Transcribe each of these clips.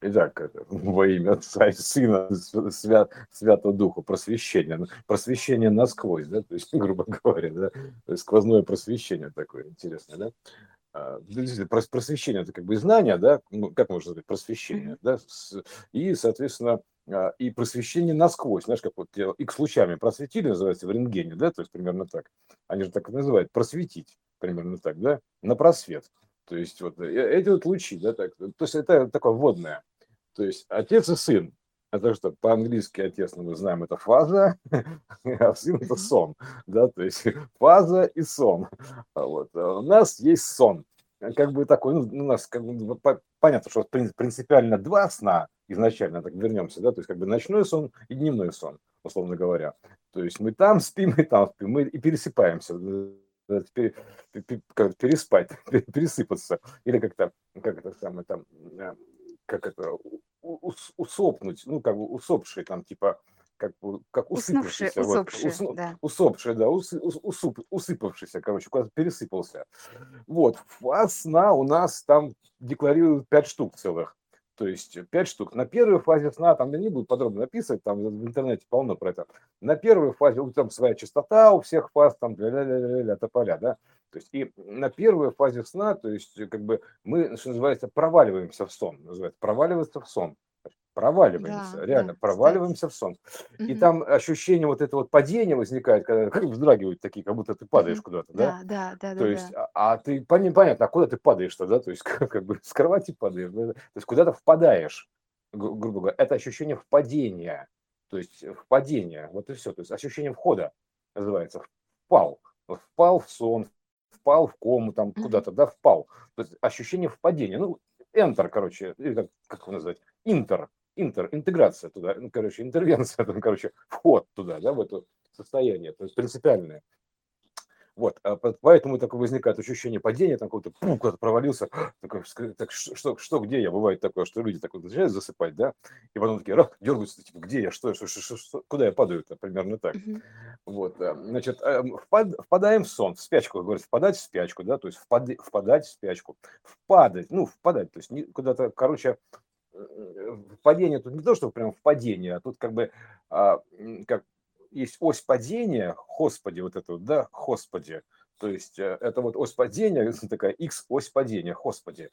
Итак, во имя Отца и Сына, Свят, Святого Духа, просвещение. Ну, просвещение насквозь, да, то есть, грубо говоря, да, то есть сквозное просвещение такое интересное, да. А, просвещение это как бы знание, да, ну, как можно сказать, просвещение, да, и, соответственно, а, и просвещение насквозь, знаешь, как вот X лучами просветили, называется в рентгене, да, то есть примерно так. Они же так и называют, просветить, примерно так, да, на просвет. То есть вот э, эти вот лучи, да, так, то есть это такое вводное. То есть отец и сын. Это что, по-английски отец, ну, мы знаем, это фаза, а сын это сон. Да, то есть фаза и сон. А вот. А у нас есть сон. Как бы такой, ну, у нас как бы, понятно, что принципиально два сна изначально, так вернемся, да, то есть как бы ночной сон и дневной сон, условно говоря. То есть мы там спим, и там спим, мы и пересыпаемся переспать, пересыпаться, или как-то, как это самое там, э, как это, усопнуть, ну, как бы усопшие там, типа, как, как усыпавшийся. Усопшие, вот, ус, да. Усопшие, да, ус, ус, усуп, усыпавшийся, короче, куда-то пересыпался. Вот, фаз сна у нас там декларируют пять штук целых. То есть пять штук. На первой фазе сна, там я не буду подробно описывать, там в интернете полно про это. На первой фазе, там своя частота у всех фаз, там ля-ля-ля-ля, тополя, да. То есть и на первой фазе сна, то есть как бы мы, что называется, проваливаемся в сон, называется, проваливаться в сон проваливаемся, да, реально да, проваливаемся кстати. в сон. Угу. И там ощущение вот этого вот падения возникает, когда как вздрагивают такие, как будто ты падаешь угу. куда-то, да? Да, да, да. То да, есть, да. А, а ты понятно, а куда ты падаешь-то, да? То есть как, как бы с кровати падаешь, да? то есть куда-то впадаешь, гру- грубо говоря. Это ощущение впадения, то есть впадение, вот и все. То есть ощущение входа называется впал, впал в сон, впал в кому там куда-то, да, впал. То есть ощущение впадения. Ну, enter, короче, или как, как его назвать, интер, интер, интеграция туда, ну, короче, интервенция, там, короче, вход туда, да, в это состояние, то есть принципиальное. Вот, а поэтому такое возникает ощущение падения, там какой-то пух, куда-то провалился, такой, так, что, что, где я? Бывает такое, что люди так вот начинают засыпать, да, и потом такие, раз, дергаются, типа, где я, что, что, что, что куда я падаю -то? примерно так. Вот, значит, впад, впадаем в сон, в спячку, говорят, впадать в спячку, да, то есть впад, впадать в спячку, впадать, ну, впадать, то есть куда-то, короче, падение тут не то, что прям впадение, а тут как бы а, как есть ось падения, господи, вот это да, господи, то есть э, это вот ось падения, такая x ось падения, господи,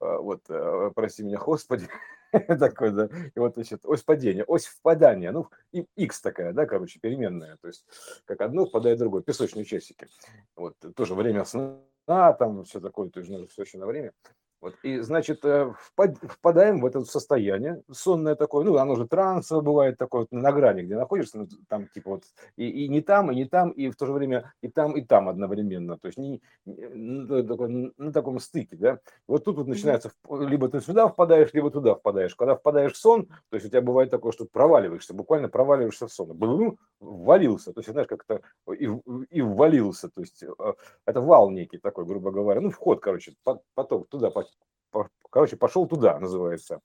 а, вот, э, прости меня, господи, такой, да, и вот, значит, ось падения, ось впадания, ну, и x такая, да, короче, переменная, то есть как одно впадает в другое, песочные часики, вот, тоже время сна, там все такое, то есть все еще на время, вот, и, значит, э, впадаем в это состояние сонное такое, ну, оно же трансово бывает такое, на грани, где находишься, ну, там, типа, вот, и, и не там, и не там, и в то же время и там, и там одновременно, то есть не, не такой, на таком стыке, да. Вот тут вот начинается, либо ты сюда впадаешь, либо туда впадаешь. Когда впадаешь в сон, то есть у тебя бывает такое, что проваливаешься, буквально проваливаешься в сон, Блу, ввалился, то есть, знаешь, как-то и, и ввалился, то есть э, это вал некий такой, грубо говоря, ну, вход, короче, поток туда, короче, пошел туда, называется.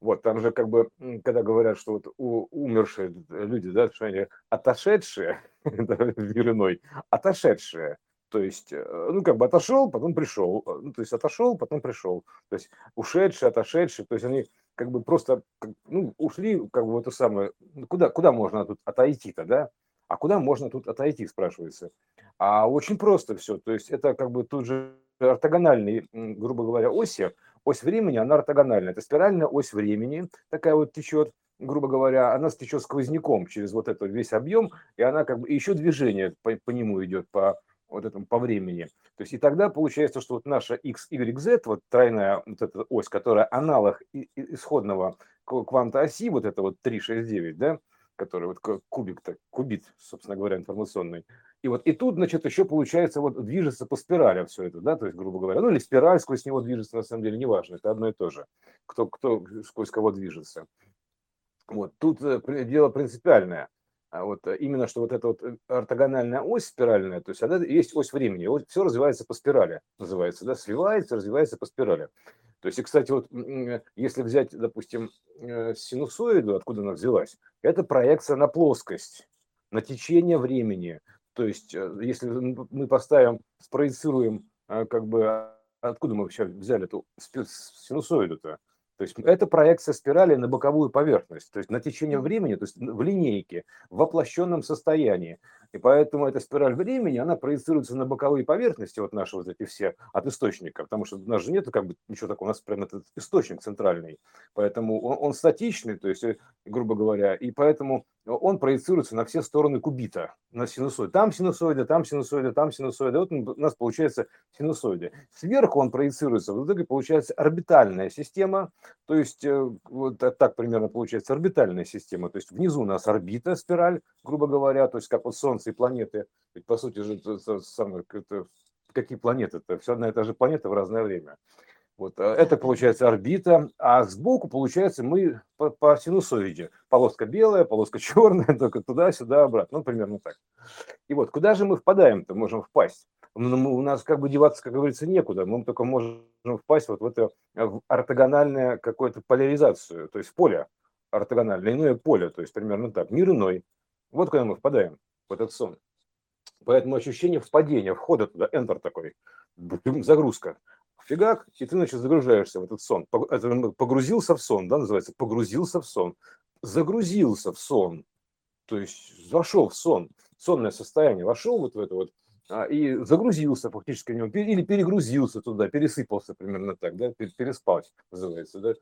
Вот, там же как бы, когда говорят, что вот у, умершие люди, да, что они отошедшие мир иной, отошедшие, то есть, э, ну, как бы отошел, потом пришел, ну, то есть отошел, потом пришел, то есть ушедшие, отошедшие, то есть они как бы просто, ну, ушли, как бы в это самое, ну, куда, куда можно тут отойти-то, да, а куда можно тут отойти, спрашивается. А очень просто все, то есть это как бы тут же ортогональные, грубо говоря, оси, ось времени, она ортогональная. Это спиральная ось времени, такая вот течет, грубо говоря, она течет сквозняком через вот этот весь объем, и она как бы еще движение по, по нему идет по вот этому по времени. То есть и тогда получается, что вот наша x, y, z, вот тройная вот эта ось, которая аналог исходного кванта оси, вот это вот 3, 6, 9, да, который вот кубик, так, кубит, собственно говоря, информационный, и вот и тут, значит, еще получается вот движется по спирали все это, да, то есть, грубо говоря, ну или спираль сквозь него движется, на самом деле, неважно, это одно и то же, кто, кто сквозь кого движется. Вот тут э, дело принципиальное. А вот э, именно что вот эта вот э, ортогональная ось спиральная, то есть она есть ось времени, все развивается по спирали, называется, да, сливается, развивается по спирали. То есть, и, кстати, вот если взять, допустим, синусоиду, откуда она взялась, это проекция на плоскость, на течение времени. То есть, э, если мы поставим, спроецируем, э, как бы, откуда мы вообще взяли эту синусоиду-то? То есть это проекция спирали на боковую поверхность, то есть на течение времени, то есть в линейке, в воплощенном состоянии. И поэтому эта спираль времени, она проецируется на боковые поверхности, вот наши вот эти все от источника, потому что у нас же нет как бы ничего такого, у нас прям этот источник центральный, поэтому он, он статичный, то есть, э, грубо говоря, и поэтому он проецируется на все стороны кубита, на синусоид. Там синусоиды, там синусоиды, там синусоиды. Вот у нас получается синусоиды. Сверху он проецируется, в итоге получается орбитальная система, то есть э, вот так примерно получается орбитальная система. То есть внизу у нас орбита, спираль, грубо говоря, то есть как вот Солнце и планеты. Ведь по сути же это, самое, это, какие планеты? Это все одна и та же планета в разное время. Вот, э, это получается орбита, а сбоку получается мы по, по синусоиде. Полоска белая, полоска черная, только туда-сюда, обратно. Ну, примерно так. И вот, куда же мы впадаем-то, можем впасть? Ну, у нас как бы деваться, как говорится, некуда. Мы только можем впасть вот в эту в ортогональную какую-то поляризацию, то есть поле ортогональное, иное поле, то есть примерно так, мир иной. Вот куда мы впадаем, в этот сон. Поэтому ощущение впадения, входа туда, enter такой, загрузка фигак, и ты, значит, загружаешься в этот сон. Погрузился в сон, да, называется, погрузился в сон. Загрузился в сон, то есть вошел в сон, сонное состояние, вошел вот в это вот, а, и загрузился фактически в него, или перегрузился туда, пересыпался примерно так, да, переспать называется, да.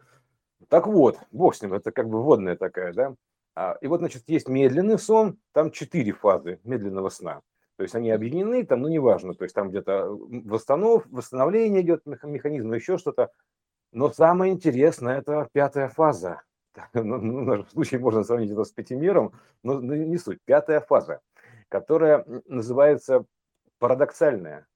Так вот, бог с ним, это как бы водная такая, да. А, и вот, значит, есть медленный сон, там четыре фазы медленного сна. То есть они объединены, там, ну, неважно, то есть там где-то восстанов, восстановление идет механизм, еще что-то. Но самое интересное – это пятая фаза. Ну, ну, в нашем случае можно сравнить это с пятимером, но не суть. Пятая фаза, которая называется парадоксальная,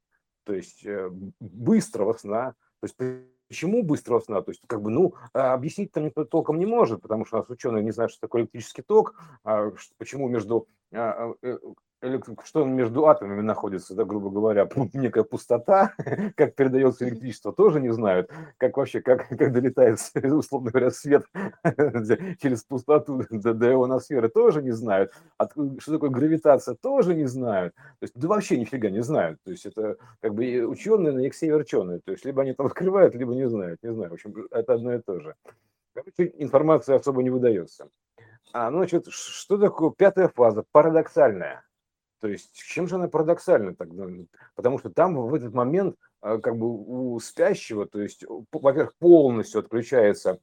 то есть э, быстрого сна. То есть почему быстрого сна? То есть, как бы, ну, а объяснить там никто толком не может, потому что у нас ученые не знают, что такое электрический ток, а почему между э, что между атомами находится, да, грубо говоря, некая пустота, как передается электричество, тоже не знают, как вообще, как, как долетает, условно говоря, свет через пустоту до, до ионосферы, тоже не знают, От, что такое гравитация, тоже не знают, то есть, да вообще нифига не знают, то есть это как бы ученые на иксе верченые, то есть либо они там открывают, либо не знают, не знаю, в общем, это одно и то же. Короче, информация особо не выдается. А, ну, значит, что такое пятая фаза? Парадоксальная. То есть чем же она парадоксальна тогда? Потому что там в этот момент а, как бы у спящего, то есть, во-первых, полностью отключается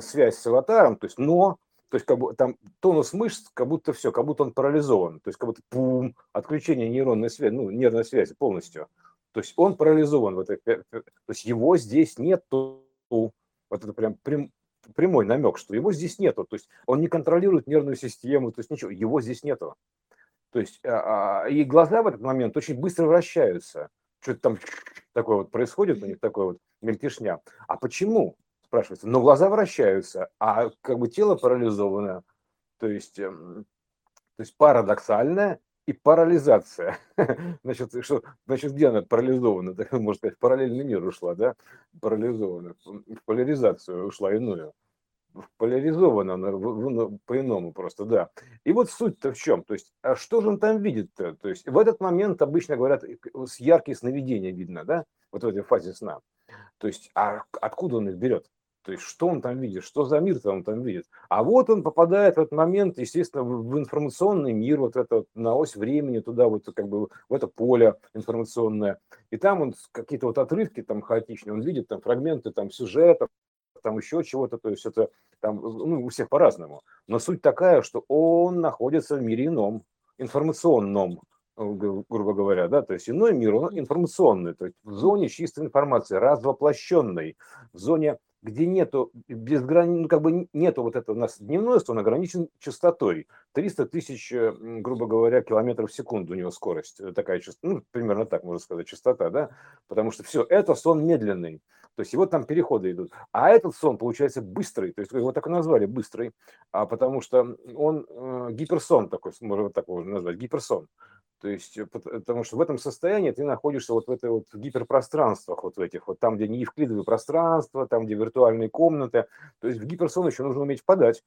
связь с аватаром, то есть, но, то есть, как бы там тонус мышц, как будто все, как будто он парализован, то есть, как будто пум, отключение нейронной связи, ну, нервной связи полностью. То есть он парализован в этой, то есть его здесь нет, вот это прям прям, прямой намек, что его здесь нету, то есть он не контролирует нервную систему, то есть ничего, его здесь нету. То есть а, а, и глаза в этот момент очень быстро вращаются. Что-то там такое вот происходит у них, такое вот мельтешня. А почему? Спрашивается. Но глаза вращаются, а как бы тело парализовано. То есть, эм, то есть парадоксальная и парализация. Значит, что, значит, где она парализована? Так, можно сказать, в параллельный мир ушла, да? Парализована. В поляризацию ушла иную поляризовано ну, по-иному просто, да. И вот суть-то в чем? То есть, а что же он там видит-то? То есть, в этот момент обычно говорят, с яркие сновидения видно, да, вот в этой фазе сна. То есть, а откуда он их берет? То есть, что он там видит, что за мир-то он там видит. А вот он попадает в этот момент, естественно, в информационный мир, вот это вот, на ось времени, туда вот как бы в это поле информационное. И там он какие-то вот отрывки там хаотичные, он видит там фрагменты там сюжета, там еще чего-то, то есть это там, ну, у всех по-разному. Но суть такая, что он находится в мире ином, информационном, э, грубо говоря, да, то есть иной мир, он информационный, то есть в зоне чистой информации, развоплощенной, в зоне где нету безграни... ну, как бы нету вот этого у нас дневной сон ограничен частотой. 300 тысяч, э, грубо говоря, километров в секунду у него скорость, э, такая частота, ну, примерно так можно сказать, частота, да, потому что все, это сон медленный, то есть его там переходы идут. А этот сон получается быстрый, то есть его так и назвали быстрый, а потому что он э, гиперсон такой, можно так его назвать, гиперсон. То есть, э, потому что в этом состоянии ты находишься вот в этой вот гиперпространствах, вот в этих вот, там, где не евклидовые пространства, там, где виртуальные комнаты. То есть в гиперсон еще нужно уметь подать,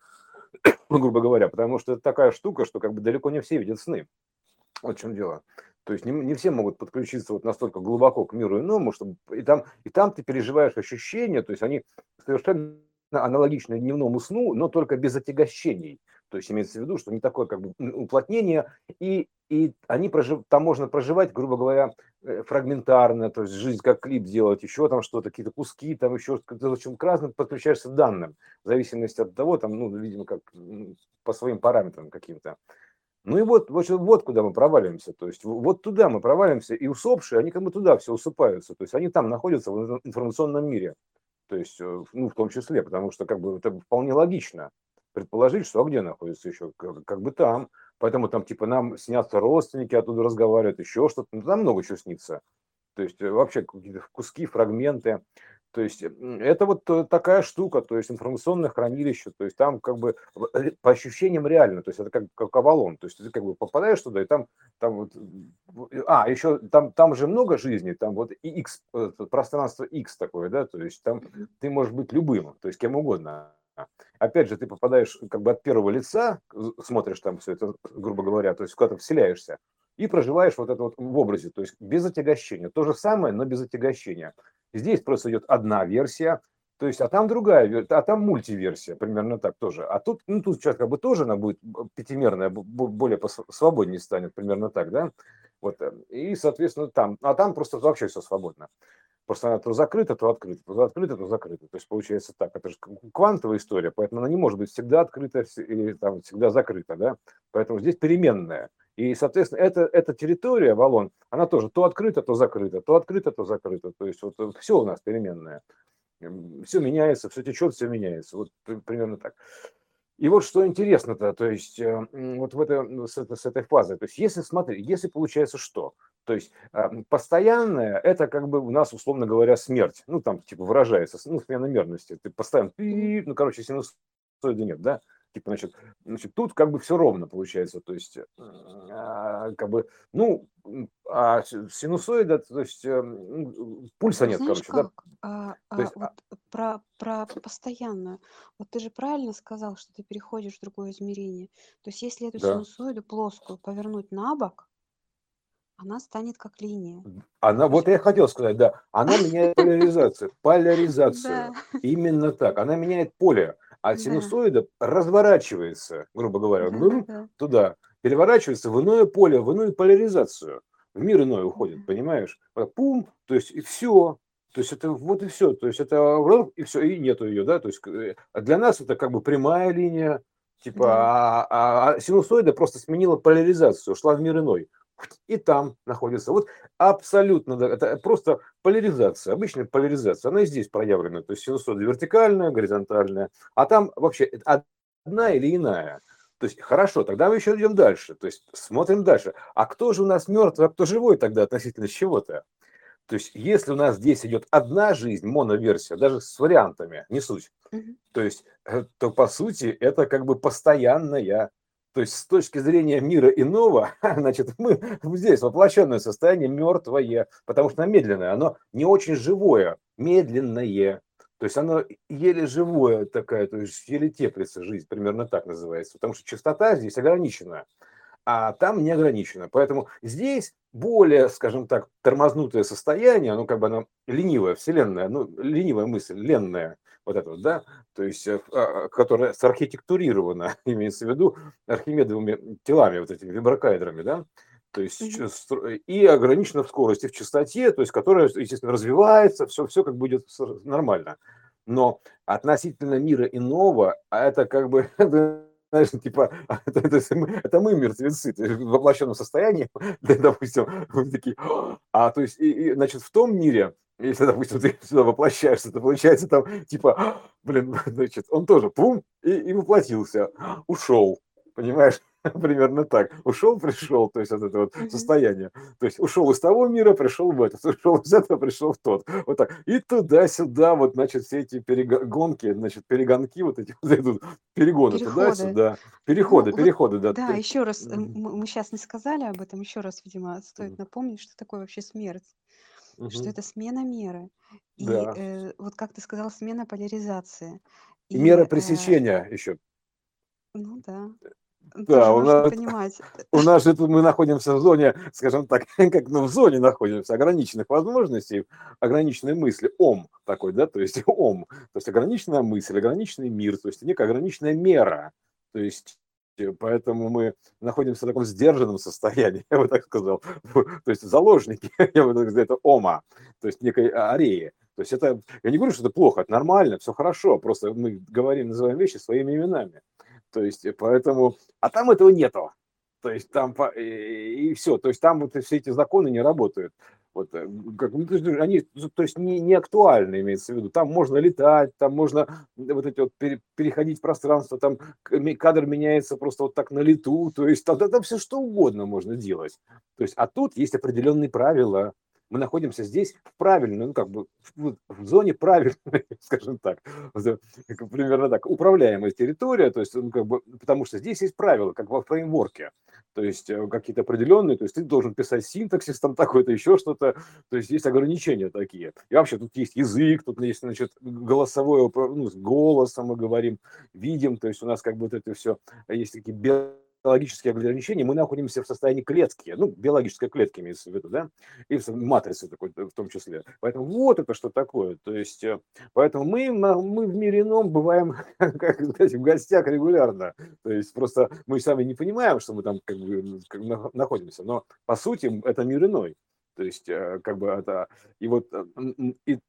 грубо говоря, потому что это такая штука, что как бы далеко не все видят сны. Вот в чем дело. То есть не, не все могут подключиться вот настолько глубоко к миру иному, чтобы и там, и там ты переживаешь ощущения, то есть они совершенно аналогичное дневному сну, но только без отягощений. То есть имеется в виду, что не такое как бы уплотнение, и, и они прожив, там можно проживать, грубо говоря, э, фрагментарно, то есть жизнь как клип делать, еще там что-то, какие-то куски, там еще в общем, к разным подключаешься данным, в зависимости от того, там, ну, видимо, как по своим параметрам каким-то. Ну и вот, вот, вот куда мы проваливаемся, то есть вот туда мы проваливаемся, и усопшие, они как бы туда все усыпаются, то есть они там находятся в информационном мире, то есть, э, ну, в том числе, потому что как бы это вполне логично предположить, что а где находится еще, как, как бы там, поэтому там типа нам снятся родственники, оттуда разговаривают, еще что-то, ну, там много чего снится, то есть э, вообще какие-то куски, фрагменты, то есть это вот э, такая штука, то есть информационное хранилище, то есть там как бы э, по ощущениям реально, то есть это как, как Авалон, то есть ты как бы попадаешь туда, и там, там вот, а, еще там, там же много жизни, там вот и X, пространство X такое, да, то есть там ты можешь быть любым, то есть кем угодно. Опять же, ты попадаешь как бы от первого лица, смотришь там все это, грубо говоря, то есть куда-то вселяешься, и проживаешь вот это вот в образе, то есть без отягощения. То же самое, но без отягощения. Здесь просто идет одна версия, то есть, а там другая, а там мультиверсия, примерно так тоже. А тут, ну, тут сейчас как бы тоже она будет пятимерная, более свободнее станет, примерно так, да? Вот, э, и, соответственно, там, а там просто вообще все свободно. Просто она то закрыта, то открыта, то открыта, то закрыта. То есть получается так, это же квантовая история, поэтому она не может быть всегда открыта или там всегда закрыта, да? Поэтому здесь переменная. И, соответственно, эта, эта территория, валон, она тоже то открыта, то закрыта, то открыта, то закрыта. То есть вот все у нас переменное. Все меняется, все течет, все меняется. Вот примерно так. И вот что интересно-то, то есть э, вот в это, с, с этой фазой, то есть если, смотри, если получается что? То есть э, постоянное, это как бы у нас, условно говоря, смерть, ну там типа выражается, ну смена мерности, ты постоянно, ну короче, синусоида нет, да? Типа, значит, значит, тут как бы все ровно получается, то есть, а, как бы, ну, а синусоида, то есть, э, пульса нет, Знаешь короче, да? А, а, То есть, вот про, про постоянную. Вот ты же правильно сказал, что ты переходишь в другое измерение. То есть если эту да. синусоиду плоскую повернуть на бок, она станет как линия. Она, вот я хотел сказать, да, она меняет поляризацию, поляризацию, именно так, она меняет поле а синусоида разворачивается, грубо говоря, да, туда, переворачивается в иное поле, в иную поляризацию, в мир иной уходит, понимаешь? Пум, то есть и все, то есть это вот и все, то есть это и все, и нету ее, да, то есть э, для нас это как бы прямая линия, типа, да. а, а, а синусоида просто сменила поляризацию, шла в мир иной и там находится. Вот абсолютно, это просто поляризация, обычная поляризация, она и здесь проявлена, то есть синусоида вертикальная, горизонтальная, а там вообще одна или иная. То есть, хорошо, тогда мы еще идем дальше, то есть смотрим дальше. А кто же у нас мертвый, а кто живой тогда относительно чего-то? То есть, если у нас здесь идет одна жизнь, моноверсия, даже с вариантами, не суть, то есть, э, то по сути это как бы постоянная то есть с точки зрения мира иного, значит, мы здесь воплощенное состояние мертвое, потому что оно медленное, оно не очень живое, медленное. То есть оно еле живое такая, то есть еле теплится жизнь, примерно так называется. Потому что частота здесь ограничена, а там не ограничена. Поэтому здесь более, скажем так, тормознутое состояние, ну как бы оно ленивая, вселенная, ну ленивая мысль, ленная, вот это вот, да, то есть, э, а, которая сархитектурирована, имеется в виду архимедовыми телами, вот этими виброкайдрами, да, то есть mm-hmm. и ограничена в скорости, в частоте, то есть которая, естественно, развивается, все, все как будет нормально. Но относительно мира иного, а это как бы знаешь, типа, это, это, мы, это мы мертвецы, в воплощенном состоянии, допустим, мы такие, а то есть, и, и, значит, в том мире, если, допустим, ты сюда воплощаешься, то получается там, типа, блин, значит, он тоже, пум, и, и воплотился, ушел, понимаешь? Примерно так. Ушел, пришел, то есть вот это вот состояние. То есть ушел из того мира, пришел в этот, ушел из этого, пришел в тот. Вот так. И туда-сюда, вот, значит, все эти перегонки, значит, перегонки вот эти вот идут, перегоны туда-сюда. Переходы, ну, переходы, вот, да. Да, еще раз, мы, мы сейчас не сказали об этом, еще раз, видимо, стоит напомнить, что такое вообще смерть. Угу. Что это смена меры. И да. э, вот как ты сказал, смена поляризации. И, мера э, пресечения э, еще. Ну да. Да, у нас, понимать. у нас же тут мы находимся в зоне, скажем так, как ну, в зоне находимся, ограниченных возможностей, ограниченной мысли, ом такой, да, то есть ом, то есть ограниченная мысль, ограниченный мир, то есть некая ограниченная мера, то есть поэтому мы находимся в таком сдержанном состоянии, я бы так сказал, то есть заложники, я бы так сказал, это ома, то есть некой ареи. То есть это, я не говорю, что это плохо, это нормально, все хорошо, просто мы говорим, называем вещи своими именами. То есть, поэтому, а там этого нету. То есть там и, и все, то есть там вот все эти законы не работают. Вот, э, как, они, то есть не, не актуальны, имеется в виду. Там можно летать, там можно вот эти вот пере, переходить пространство, там кадр меняется просто вот так на лету, то есть там, там все что угодно можно делать. То есть, а тут есть определенные правила, мы находимся здесь в правильной, ну как бы в, в зоне правильной, скажем так, примерно так, управляемая территория, то есть, ну, как бы, потому что здесь есть правила, как во фреймворке, то есть э, какие-то определенные, то есть ты должен писать синтаксис там такой-то, еще что-то, то есть есть ограничения такие. И вообще тут есть язык, тут есть, значит, голосовое, ну, с голосом мы говорим, видим, то есть у нас как бы вот это все, есть такие биологические ограничения, мы находимся в состоянии клетки, ну, биологической клетки имеется в виду, да, и в матрице такой в том числе. Поэтому вот это что такое. То есть, э, поэтому мы, мы в мире ином бываем, как сказать, в гостях регулярно. То есть, просто мы сами не понимаем, что мы там как бы как находимся, но по сути это мир иной. То есть, э, как бы это, и вот, э, и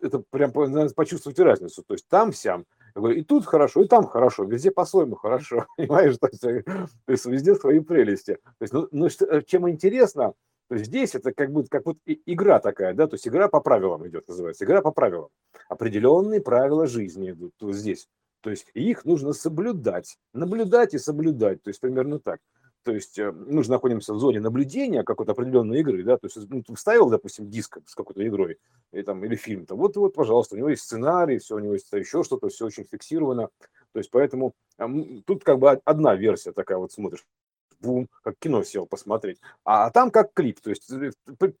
это прям надо почувствовать разницу. То есть там сям я говорю, и тут хорошо, и там хорошо, везде по-своему хорошо, понимаешь, то есть, э, то есть везде свои прелести. То есть, ну, ну, э, чем интересно, то есть здесь это как будто как вот игра такая, да, то есть игра по правилам идет, называется, игра по правилам. Определенные правила жизни идут вот здесь. То есть их нужно соблюдать, наблюдать и соблюдать, то есть примерно так то есть э, мы же находимся в зоне наблюдения какой-то определенной игры, да, то есть ну, ты вставил, допустим, диск с какой-то игрой или, там, или фильм, то вот, вот, пожалуйста, у него есть сценарий, все, у него есть еще что-то, все очень фиксировано, то есть поэтому тут как бы одна версия такая вот смотришь, бум, как кино сел посмотреть, а там как клип, то есть э,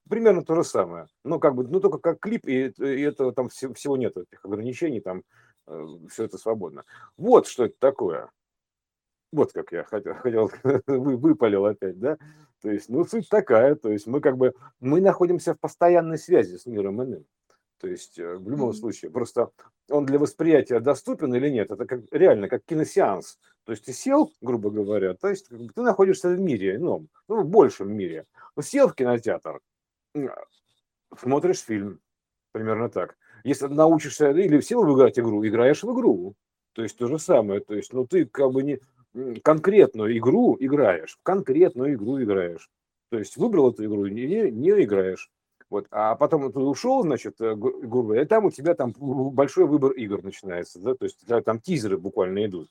примерно то же самое, ну как бы, ну только как клип, и, и это там всего нет этих ограничений, там э, все это свободно. Вот что это такое. Вот как я хотел, хотел вы, выпалил опять, да? То есть, ну, суть такая, то есть мы как бы, мы находимся в постоянной связи с миром иным. То есть э, в любом случае, просто он для восприятия доступен или нет, это как, реально как киносеанс. То есть ты сел, грубо говоря, то есть ты находишься в мире ином, ну, в большем мире. Ну, сел в кинотеатр, смотришь фильм, примерно так. Если научишься, или сел играть игру, играешь в игру. То есть то же самое. То есть, ну, ты как бы не, конкретную игру играешь, конкретную игру играешь. То есть выбрал эту игру, не, не играешь. Вот. А потом ты ушел, значит, э, грубо и там у тебя там большой выбор игр начинается, да, то есть там тизеры буквально идут.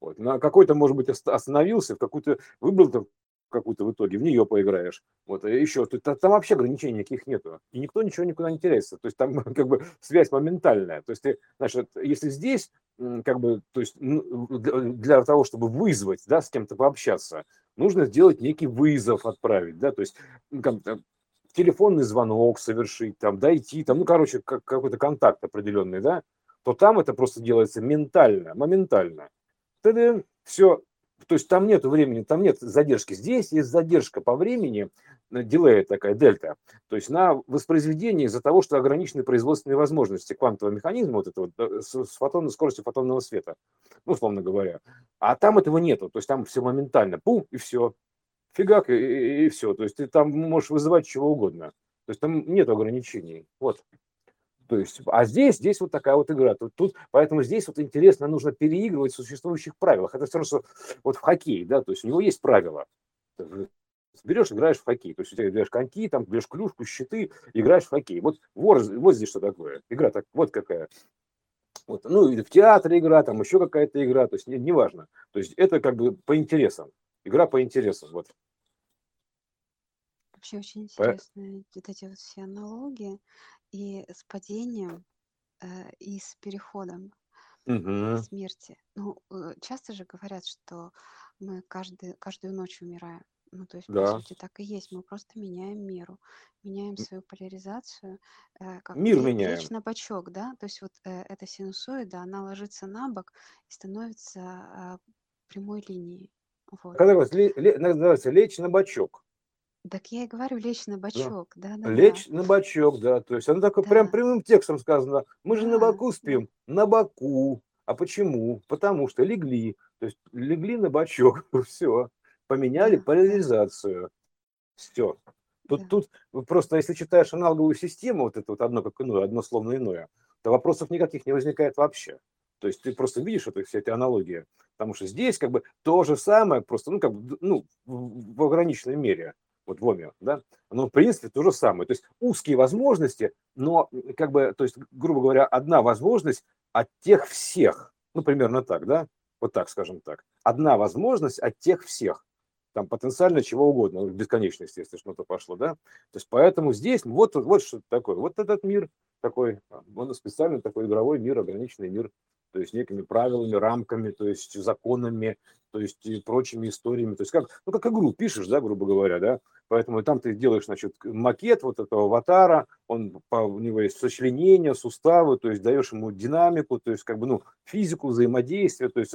Вот. На какой-то, может быть, остановился, в какую-то выбрал там какую-то в итоге, в нее поиграешь. Вот, и еще, там, там вообще ограничений никаких нету. И никто ничего никуда не теряется. То есть там как бы связь моментальная. То есть ты, значит, если здесь как бы, то есть для того, чтобы вызвать, да, с кем-то пообщаться, нужно сделать некий вызов отправить, да, то есть как, телефонный звонок совершить, там, дойти, там, ну, короче, как, какой-то контакт определенный, да, то там это просто делается ментально, моментально. Тогда все, то есть там нет времени, там нет задержки. Здесь есть задержка по времени, э, дилея такая, дельта. То есть на воспроизведение из-за того, что ограничены производственные возможности квантового механизма, вот этого, с фотонной скоростью фотонного света, ну, условно говоря. А там этого нету, то есть там все моментально, пум, и все. Фигак, и, и, и все. То есть ты там можешь вызывать чего угодно. То есть там нет ограничений. Вот. То есть, а здесь, здесь вот такая вот игра. Тут, тут, поэтому здесь вот интересно, нужно переигрывать в существующих правилах. Это все равно, что вот в хоккей, да, то есть у него есть правила. Берешь, играешь в хоккей. То есть у тебя берешь коньки, там берешь клюшку, щиты, играешь в хоккей. Вот, вот, вот здесь что такое. Игра так, вот какая. Вот, ну, в театре игра, там еще какая-то игра, то есть неважно. Не, то есть это как бы по интересам. Игра по интересам. Вот. Вообще очень интересные вот эти вот все аналогии и с падением, э, и с переходом Угу. смерти. Ну, э, часто же говорят, что мы каждый, каждую ночь умираем. Ну, то есть, по Да. сути, так и есть. Мы просто меняем меру, меняем свою поляризацию, э, как Мир меняем. печь на бочок, да? То есть вот э, эта синусоида, она ложится на бок и становится а, прямой линией. Вот. Когда называется лечь на бочок. Так я и говорю, лечь на бочок, да, да, Лечь на бочок, да. То есть оно такое прям прямым текстом сказано. Мы же на боку спим. На боку. А почему? Потому что легли. То есть легли на бочок. Все. Поменяли поляризацию. Все. Тут, да. тут просто, если читаешь аналоговую систему, вот это вот одно как иное, одно словно иное, то вопросов никаких не возникает вообще. То есть ты просто видишь это, все эти аналогии. Потому что здесь как бы то же самое, просто, ну, как бы, ну, в ограниченной мере вот в ОМИ, да, оно в принципе то же самое. То есть узкие возможности, но как бы, то есть, грубо говоря, одна возможность от тех всех, ну, примерно так, да, вот так, скажем так. Одна возможность от тех всех, там потенциально чего угодно, ну, бесконечности, если что-то пошло, да. То есть поэтому здесь вот, вот что такое, вот этот мир такой, он специально такой игровой мир, ограниченный мир то есть некими правилами, рамками, то есть законами, то есть и прочими историями. То есть как, ну, как игру пишешь, да, грубо говоря, да, поэтому там ты делаешь, значит, макет вот этого аватара, он, по, у него есть сочленения, суставы, то есть даешь ему динамику, то есть как бы, ну, физику взаимодействия, то есть,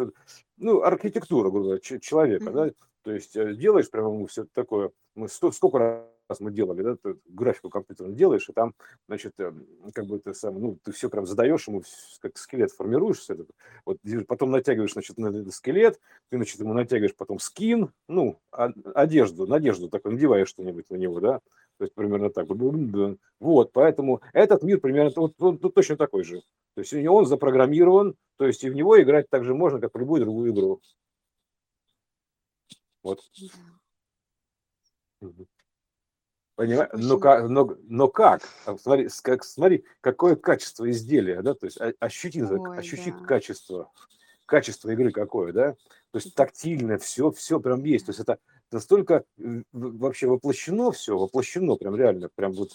ну, архитектура, грубо говоря, человека, да, то есть э, делаешь прямо ему все такое, мы сколько раз раз мы делали, да, ты графику компьютера делаешь, и там, значит, эм, как бы ты сам, ну, ты все прям задаешь ему, как скелет формируешь, этот, вот, потом натягиваешь, значит, на этот скелет, ты, значит, ему натягиваешь потом скин, ну, одежду, надежду такой, надеваешь что-нибудь на него, да, то есть примерно так. Вот, поэтому этот мир примерно вот, вот, вот точно такой же. То есть он запрограммирован, то есть и в него играть так же можно, как в любую другую игру. Вот. Понимаешь? Но, но, но как? А смотри, как? смотри, какое качество изделия, да, то есть ощути, Ой, ощути да. качество, качество игры какое, да, то есть тактильное, все, все прям есть, то есть это настолько вообще воплощено все, воплощено прям реально, прям вот,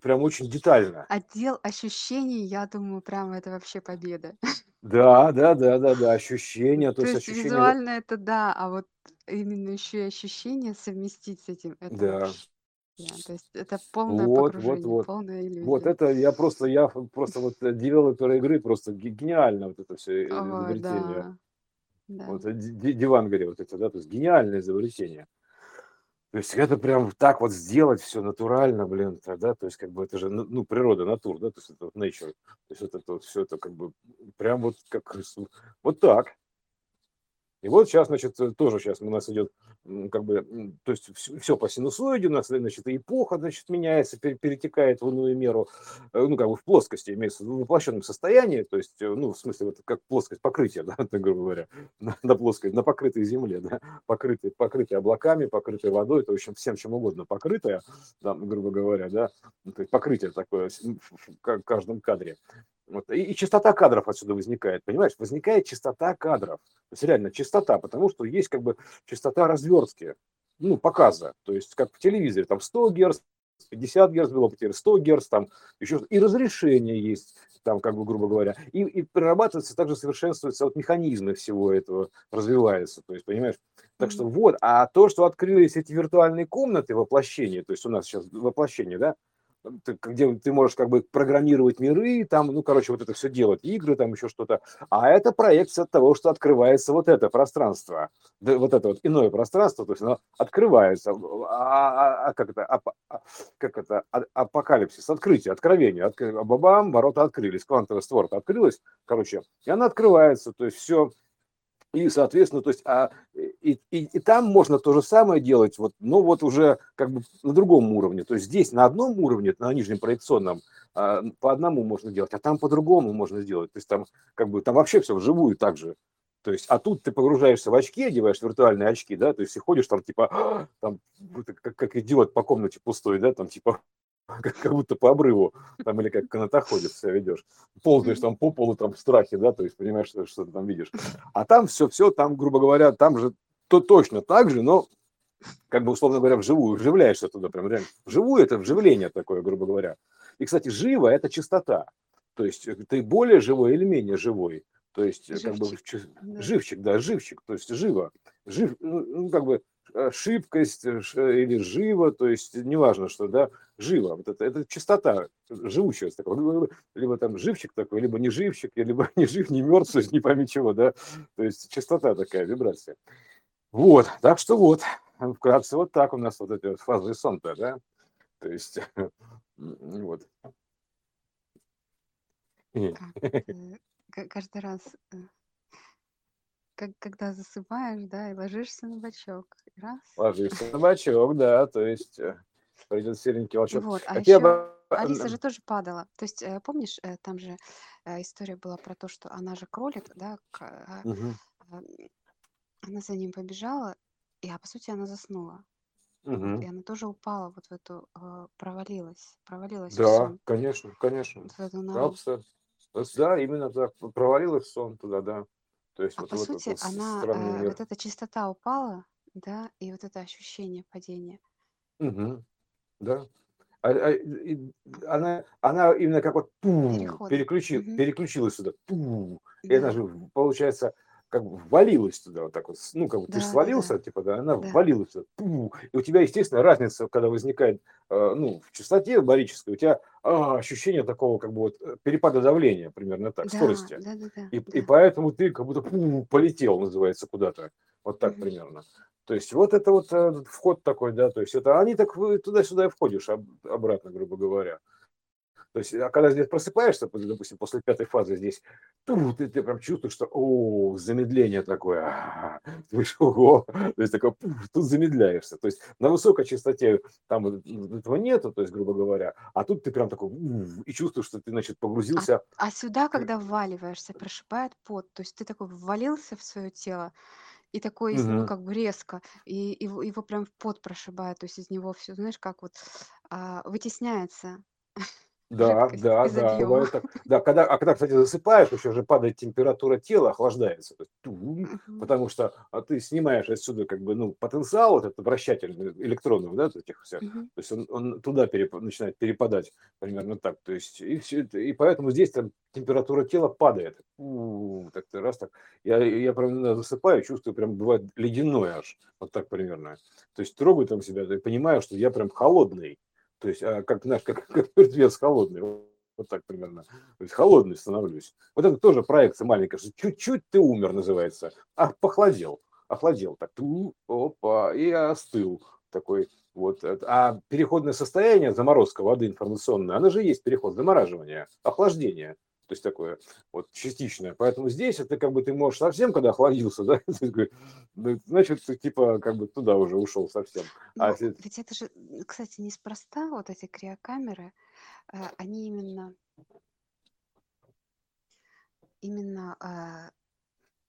прям очень детально. Отдел ощущений, я думаю, прям это вообще победа. Да, да, да, да, да, ощущения, то, то есть ощущения. Визуально это да, а вот именно еще и ощущения совместить с этим, это да. вообще то есть это полное Вот, вот, вот. полная Вот это я просто, я просто вот э, девелопер игры, просто гениально вот это все э, изобретение. да, Вот да. диван говорил вот это, да, то есть гениальное изобретение. То есть это прям так вот сделать все натурально, блин, да, то есть как бы это же, ну, ну, природа, натур, да, то есть это вот nature, то есть вот это вот все это как бы прям вот как вот так. И вот сейчас, значит, э, тоже сейчас у нас идет, как бы, то есть все по синусоиде, у нас, значит, эпоха, значит, меняется, перетекает в иную меру, э, ну, как бы в плоскости, имеется в воплощенном состоянии, то есть, э, ну, в смысле, вот как плоскость покрытия, да, грубо говоря, на, на плоской, на покрытой земле, да, покрытой, покрытие облаками, покрытой водой, то, в общем, всем чем угодно покрытое, да, грубо говоря, да, то есть покрытие такое в каждом кадре. Вот. И, и частота кадров отсюда возникает, понимаешь? Возникает частота кадров. То есть реально частота, потому что есть как бы частота развертки, ну, показа. То есть как в телевизоре, там 100 Герц, 50 Герц было потеря, 100 Герц, там еще и разрешение есть, там, как бы, грубо говоря. И, и прорабатывается, также совершенствуются вот механизмы всего этого, развиваются. То есть, понимаешь? Так что вот, а то, что открылись эти виртуальные комнаты воплощения, то есть у нас сейчас воплощение, да, где ты можешь как бы программировать миры, там, ну, короче, вот это все делать, игры, там еще что-то. А это проекция того, что открывается вот это пространство, вот это вот иное пространство, то есть оно открывается. А, а, а как это, а, как это, а, апокалипсис, открытие, откровение, от, бабам, ворота открылись, квантовая створка открылась, короче, и она открывается, то есть все и, соответственно, то есть, а, и, и, и там можно то же самое делать, вот, но вот уже как бы на другом уровне. То есть здесь на одном уровне, на нижнем проекционном, а, по одному можно делать, а там по-другому можно сделать. То есть там как бы там вообще все вживую так же. То есть, а тут ты погружаешься в очки, одеваешь виртуальные очки, да, то есть и ходишь там типа, там, как, как идиот по комнате пустой, да, там типа, как, как будто по обрыву, там, или как канатоходец себя ведешь. Ползаешь там по полу, там в страхе, да, то есть понимаешь, что, что ты там видишь. А там все, все, там, грубо говоря, там же то точно так же, но как бы, условно говоря, вживую, вживляешься туда прям реально. Вживую это вживление такое, грубо говоря. И, кстати, живо – это чистота. То есть э, ты более живой или менее живой. То есть, живчик. как бы, живчик, да, живчик, то есть живо. Жив, ну, ну как бы, Э, шибкость э, или живо, то есть неважно что, да, живо, вот это, это чистота, живучесть такая, либо там живчик такой, либо не живчик, либо не жив, не мертв, то есть не пойми чего, да, то есть частота такая, вибрация. Вот, так что вот, вкратце вот так у нас вот эти вот фазы сон-то, да, то есть вот. Каждый раз, э, как, когда засыпаешь, да, и ложишься на бочок, раз. Ложишься на бочок, да, то есть э, придет серенький волчок. Вот, а еще Алиса же тоже падала. То есть, э, помнишь, там же история была про то, что она же кролик, да, угу. она за ним побежала, и, а по сути она заснула. Угу. И она тоже упала вот в эту, э, провалилась, провалилась да, в сон. конечно, конечно. Вот в эту нору. Да, именно так, провалилась в сон туда, да. То есть а вот по сути вот она, э, вот эта чистота упала, да, и вот это ощущение падения. Угу. Да. А, а, она, она именно как вот пу, переключи, угу. переключилась сюда, пу, да. и она же, получается, как бы ввалилась туда вот так вот, ну, как бы да, ты же свалился, да. типа, да, она да. ввалилась туда, пу, и у тебя, естественно, разница, когда возникает, э, ну, в частоте барической, у тебя а, ощущение такого, как бы вот, э, перепада давления, примерно так, да, скорости. Да, да, да, и, да. и поэтому ты как будто пу, полетел, называется, куда-то, вот так угу. примерно. То есть вот это вот э, вход такой, да, то есть это они так туда-сюда и входишь обратно, грубо говоря. То есть, а когда здесь просыпаешься, допустим, после пятой фазы здесь, тут ты, ты прям чувствуешь, что, о, замедление такое, ого, то есть такое, тут замедляешься. То есть на высокой частоте там этого нету, то есть, грубо говоря, а тут ты прям такой, и чувствуешь, что ты, значит, погрузился. А, а сюда, когда вваливаешься, прошибает пот, то есть ты такой ввалился в свое тело, и такой, ну, как бы резко, и его, его прям в пот прошибает, то есть из него все, знаешь, как вот а, вытесняется. Да, да, да, бывает так. Да, когда, а когда, кстати, засыпаешь, еще же падает температура тела, охлаждается. Тум, потому что а ты снимаешь отсюда как бы, ну, потенциал вот этот вращательный электронов, да, этих всех. То есть он, он туда переп, начинает перепадать примерно так. То есть и, все, и поэтому здесь там температура тела падает. Так ты раз так. Я, я прям засыпаю, чувствую, прям бывает ледяное аж. Вот так примерно. То есть трогаю там себя, и понимаю, что я прям холодный. То есть, а, как, знаешь, как, как мертвец холодный. Вот так примерно. То есть холодный становлюсь. Вот это тоже проекция маленькая, что чуть-чуть ты умер называется. А похолодел. Охладел. Так, ту, опа, и остыл. Такой вот. А переходное состояние, заморозка воды информационная, она же есть переход, замораживание, охлаждение то есть такое вот частичное. Поэтому здесь это как бы ты можешь совсем, когда охладился, да, ну, значит, ты типа как бы туда уже ушел совсем. А. Ведь это же, кстати, неспроста, вот эти криокамеры, э, они именно именно э,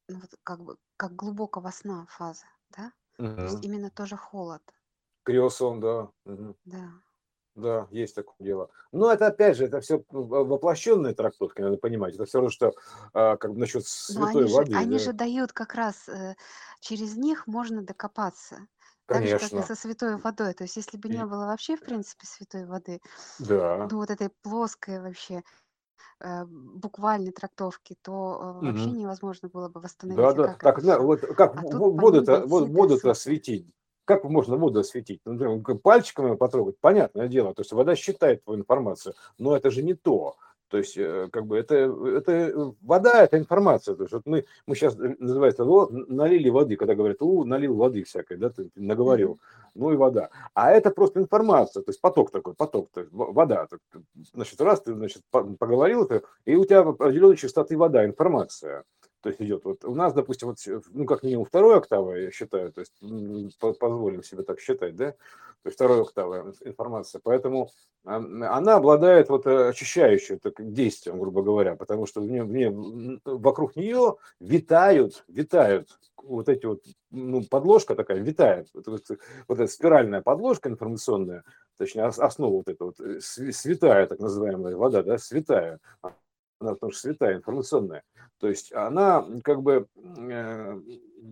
ну, вот как бы как глубокого сна фаза, да? Угу. То есть именно тоже холод. Криосон, да. Угу. Да. Да, есть такое дело. Но это опять же, это все воплощенные трактовки, надо понимать. Это все равно, что а, как бы насчет святой они воды. Же, они да. же дают как раз э, через них можно докопаться. Так же, как и со святой водой. То есть, если бы не было вообще, в принципе, святой воды, да. ну вот этой плоской вообще э, буквальной трактовки, то э, вообще угу. невозможно было бы восстановить. Да, да. Так, на, вот как а воду-то воду осветить как можно воду осветить? Ну, пальчиками потрогать, понятное дело. То есть вода считает твою информацию, но это же не то. То есть, э, как бы, это, это вода, это информация. То есть, вот мы, мы сейчас, э, называется, вот, налили воды, когда говорят, у, налил воды всякой, да, ты наговорил, ну и вода. А это просто информация, то есть поток такой, поток, то есть вода. Значит, раз ты, значит, поговорил, и у тебя определенной частоты вода, информация то есть идет. Вот у нас, допустим, вот, ну, как минимум второй октавы, я считаю, то есть позволим себе так считать, да, то есть второй октавы информация. Поэтому она обладает вот э, очищающим так, действием, грубо говоря, потому что в нее, в нее, вокруг нее витают, витают вот эти вот, ну, подложка такая витает, вот, вот, вот эта спиральная подложка информационная, точнее, основа вот эта вот, э, святая, так называемая вода, да, святая, она потому что святая, информационная. То есть она как бы э,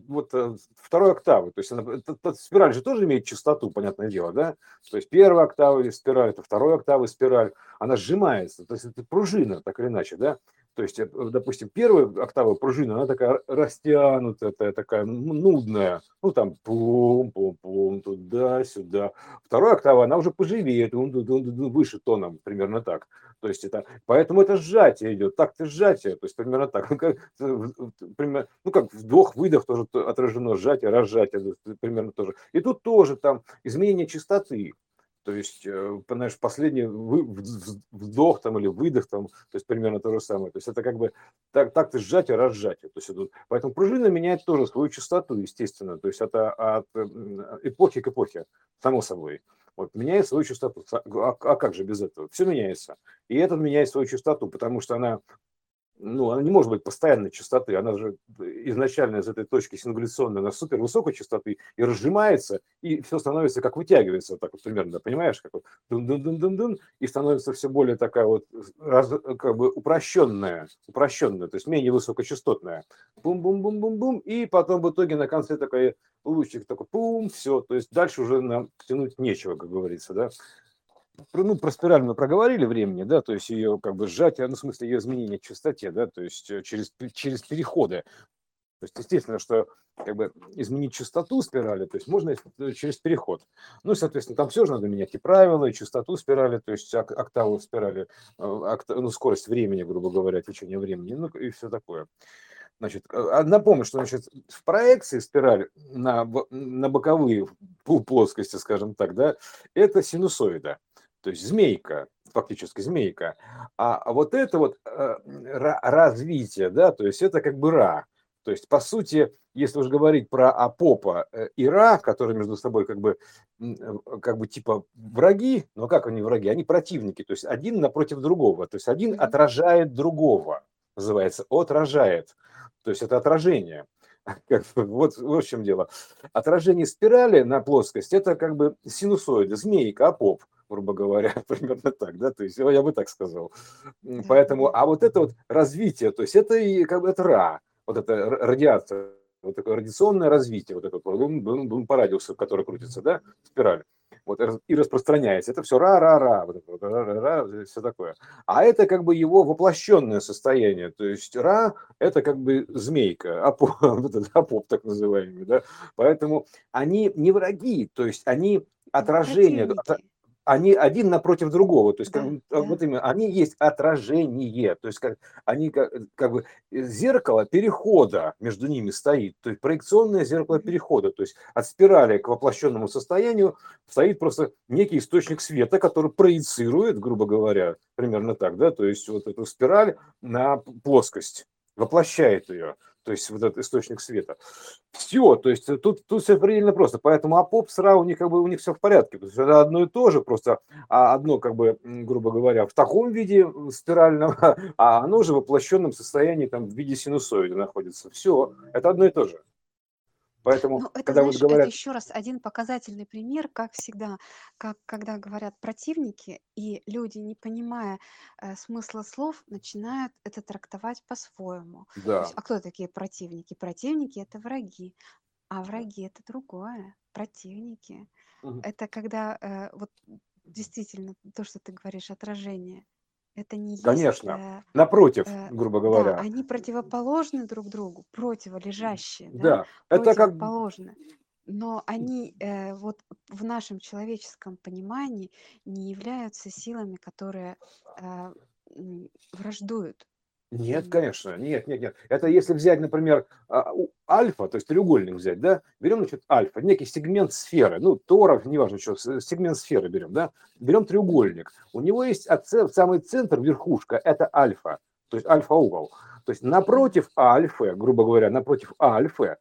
вот э, второй октавы, то есть она, это, это, спираль же тоже имеет частоту, понятное дело, да? То есть первая октава спираль, это второй октавы спираль, она сжимается, то есть это пружина, так или иначе, да? То есть, э, допустим, первая октава пружины, она такая растянутая, такая нудная. Ну, там пум-пум-пум, туда-сюда. Вторая октава, она уже поживее, выше тоном, примерно так. То есть это, поэтому это сжатие идет, так-то сжатие, то есть примерно так. Ну, как, примерно, ну, как вдох-выдох тоже отражено, сжатие, разжатие, примерно тоже. И тут тоже там изменение частоты. То есть, э, понимаешь, последний вдох там или выдох там, то есть примерно то же самое. То есть это как бы так, так ты сжатие, разжатие. То есть это, поэтому пружина меняет тоже свою частоту, естественно. То есть это от эпохи к эпохе, само собой. Вот меняет свою частоту. А, а как же без этого? Все меняется. И этот меняет свою частоту, потому что она ну, она не может быть постоянной частоты, она же изначально из этой точки сингуляционной на супер высокой частоты и разжимается, и все становится как вытягивается, вот так вот примерно, понимаешь, как вот дун -дун -дун -дун -дун, и становится все более такая вот раз, как бы упрощенная, упрощенная, то есть менее высокочастотная. Бум-бум-бум-бум-бум, и потом в итоге на конце такой лучик такой пум, все, то есть дальше уже нам тянуть нечего, как говорится, да ну, про спираль мы проговорили времени, да, то есть ее как бы сжатие, ну, в смысле ее изменение в частоте, да, то есть э, через, через переходы. То есть, естественно, что как бы изменить частоту спирали, то есть можно э, через переход. Ну, соответственно, там все же надо менять и правила, и частоту спирали, то есть октаву спирали, э, ну, скорость времени, грубо говоря, течение времени, ну, и все такое. Значит, а, напомню, что значит, в проекции спираль на, на боковые плоскости, скажем так, да, это синусоида то есть змейка, фактически змейка. А, а вот это вот э, развитие, да, то есть это как бы ра. То есть, по сути, если уж говорить про Апопа э, и Ра, которые между собой как бы, э, как бы типа враги, но как они враги? Они противники, то есть один напротив другого, то есть один отражает другого, называется, отражает, то есть это отражение. Вот, вот в чем дело. Отражение спирали на плоскость – это как бы синусоиды, змейка, апоп грубо говоря, примерно так, да, то есть я бы так сказал. Поэтому, а вот это вот развитие, то есть это и как бы это ра, вот это радиация, вот такое радиационное развитие, вот это вот по радиусу, который крутится, да, спираль, вот и распространяется. Это все ра-ра-ра, вот это вот, ра-ра-ра, все такое. А это как бы его воплощенное состояние, то есть ра – это как бы змейка, апоп, апоп так называемый, да, поэтому они не враги, то есть они отражение, они один напротив другого, то есть да, как, да. вот именно, они есть отражение, то есть как, они как, как бы э, зеркало перехода между ними стоит, то есть проекционное зеркало перехода, то есть от спирали к воплощенному состоянию стоит просто некий источник света, который проецирует, грубо говоря, примерно так, да, то есть вот эту спираль на плоскость, воплощает ее то есть вот этот источник света. Все, то есть тут, тут все предельно просто. Поэтому АПОП с РА у них как бы у них все в порядке. То есть это одно и то же, просто а одно как бы, грубо говоря, в таком виде спиральном, а оно уже в воплощенном состоянии там в виде синусоида находится. Все, это одно и то же. Поэтому, Ну, это, когда вот знаешь, это еще раз один показательный пример, как всегда, как когда говорят противники, и люди, не понимая э, смысла слов, начинают это трактовать по-своему. То есть, а кто такие противники? Противники это враги, а враги это другое. Противники Мгм. это когда э, вот действительно то, что ты говоришь, отражение. Это не есть, Конечно. э, Напротив, э, грубо да, говоря. они противоположны друг другу, противолежащие, да, Да, это как противоположны. Но они э, вот в нашем человеческом понимании не являются силами, которые э, враждуют. Нет, конечно, нет, нет, нет. Это если взять, например, а, альфа, то есть треугольник взять, да, берем, значит, альфа, некий сегмент сферы, ну, торов, неважно что, сегмент сферы берем, да, берем треугольник. У него есть самый центр, верхушка, это альфа, то есть альфа-угол. То есть напротив альфы, грубо говоря, напротив альфы,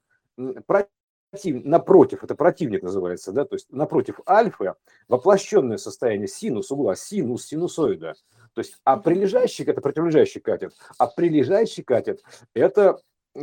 против, напротив, это противник называется, да, то есть напротив альфы воплощенное состояние синус угла, синус синусоида – то есть, а прилежащий, это противолежащий катет, а прилежащий катет – это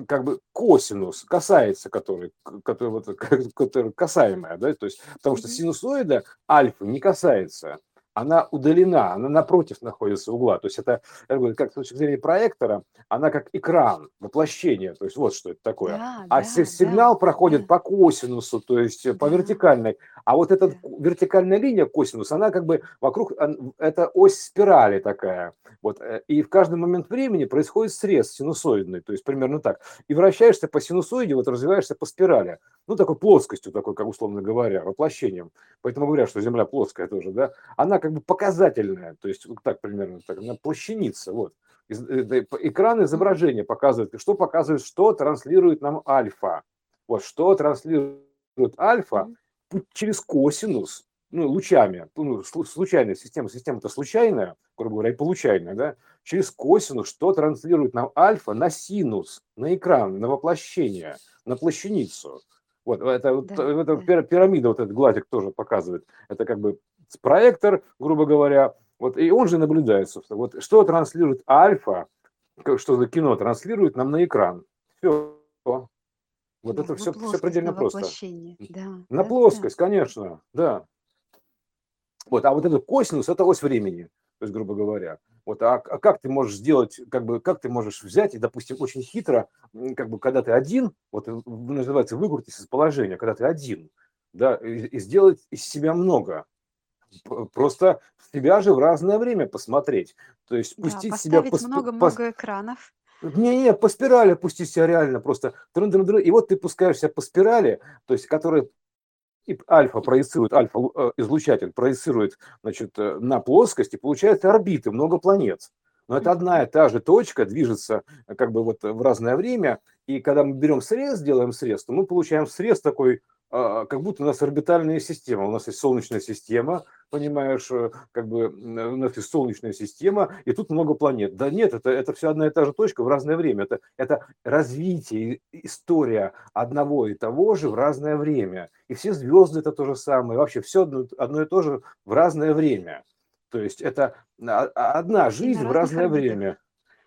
как бы косинус, касается который, который, вот, который касаемая, да, то есть, потому что синусоида альфа не касается, она удалена, она напротив находится угла. То есть это, как с точки зрения проектора, она как экран, воплощение. То есть вот что это такое. Да, а да, сигнал да, проходит да. по косинусу, то есть да. по вертикальной. А вот эта да. вертикальная линия косинус, она как бы вокруг, это ось спирали такая. Вот. Э, и в каждый момент времени происходит срез синусоидный, то есть примерно так. И вращаешься по синусоиде, вот развиваешься по спирали. Ну, такой плоскостью, такой, как условно говоря, воплощением. Поэтому говорят, что Земля плоская тоже, да. Она как бы показательная, то есть вот так примерно, так, она плащаница, вот. Э, экран изображения показывает, что показывает, что транслирует нам альфа. Вот что транслирует альфа через косинус, ну, лучами, ну, случайная система, система-то случайная, грубо говоря, и получайная, да, через косинус, что транслирует нам альфа на синус, на экран, на воплощение, на плащаницу. Вот, это, да, это да. пирамида, вот этот гладик тоже показывает. Это как бы проектор, грубо говоря, вот, и он же наблюдается. Вот что транслирует альфа, что за кино транслирует нам на экран. Все. Вот да, это все, все предельно просто. Да, на да, плоскость, да. конечно, да. Вот, а вот этот косинус – это ось времени, то есть, грубо говоря. Вот, а, а как ты можешь сделать, как бы, как ты можешь взять и, допустим, очень хитро, как бы, когда ты один, вот называется выкрутиться из положения, когда ты один, да, и, и сделать из себя много, просто себя же в разное время посмотреть. То есть пустить да, себя... Много-много по... экранов. Не-не, по спирали пустить себя реально просто. И вот ты пускаешься по спирали, то есть которая и альфа проецирует, альфа-излучатель э, проецирует значит, э, на плоскости, получается орбиты, много планет. Но это одна и та же точка движется э, как бы вот в разное время. И когда мы берем срез, делаем срез, то мы получаем срез такой как будто у нас орбитальная система. У нас есть Солнечная система, понимаешь, э, как бы у нас есть Солнечная система, и тут много планет. Да нет, это, это все одна и та же точка в разное время. Это, это развитие, история одного и того же в разное время. И все звезды это то же самое. Вообще все одно, одно и то же в разное время. То есть это одна жизнь в разное орбитах. время.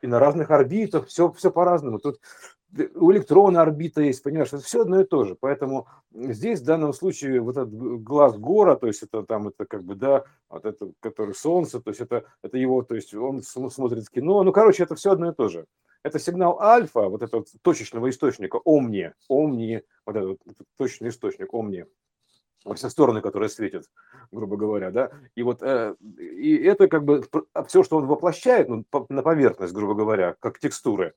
И на разных орбитах, все, все по-разному. Тут у электрона орбита есть, понимаешь, это все одно и то же. Поэтому здесь в данном случае вот этот глаз гора, то есть это там, это как бы, да, вот это, который солнце, то есть это, это его, то есть он смотрит кино. Ну, короче, это все одно и то же. Это сигнал альфа, вот этого точечного источника, омни, омни, вот этот, точный источник, омни, во все стороны, которые светят, грубо говоря, да, и вот э, и это как бы все, что он воплощает ну, на поверхность, грубо говоря, как текстуры,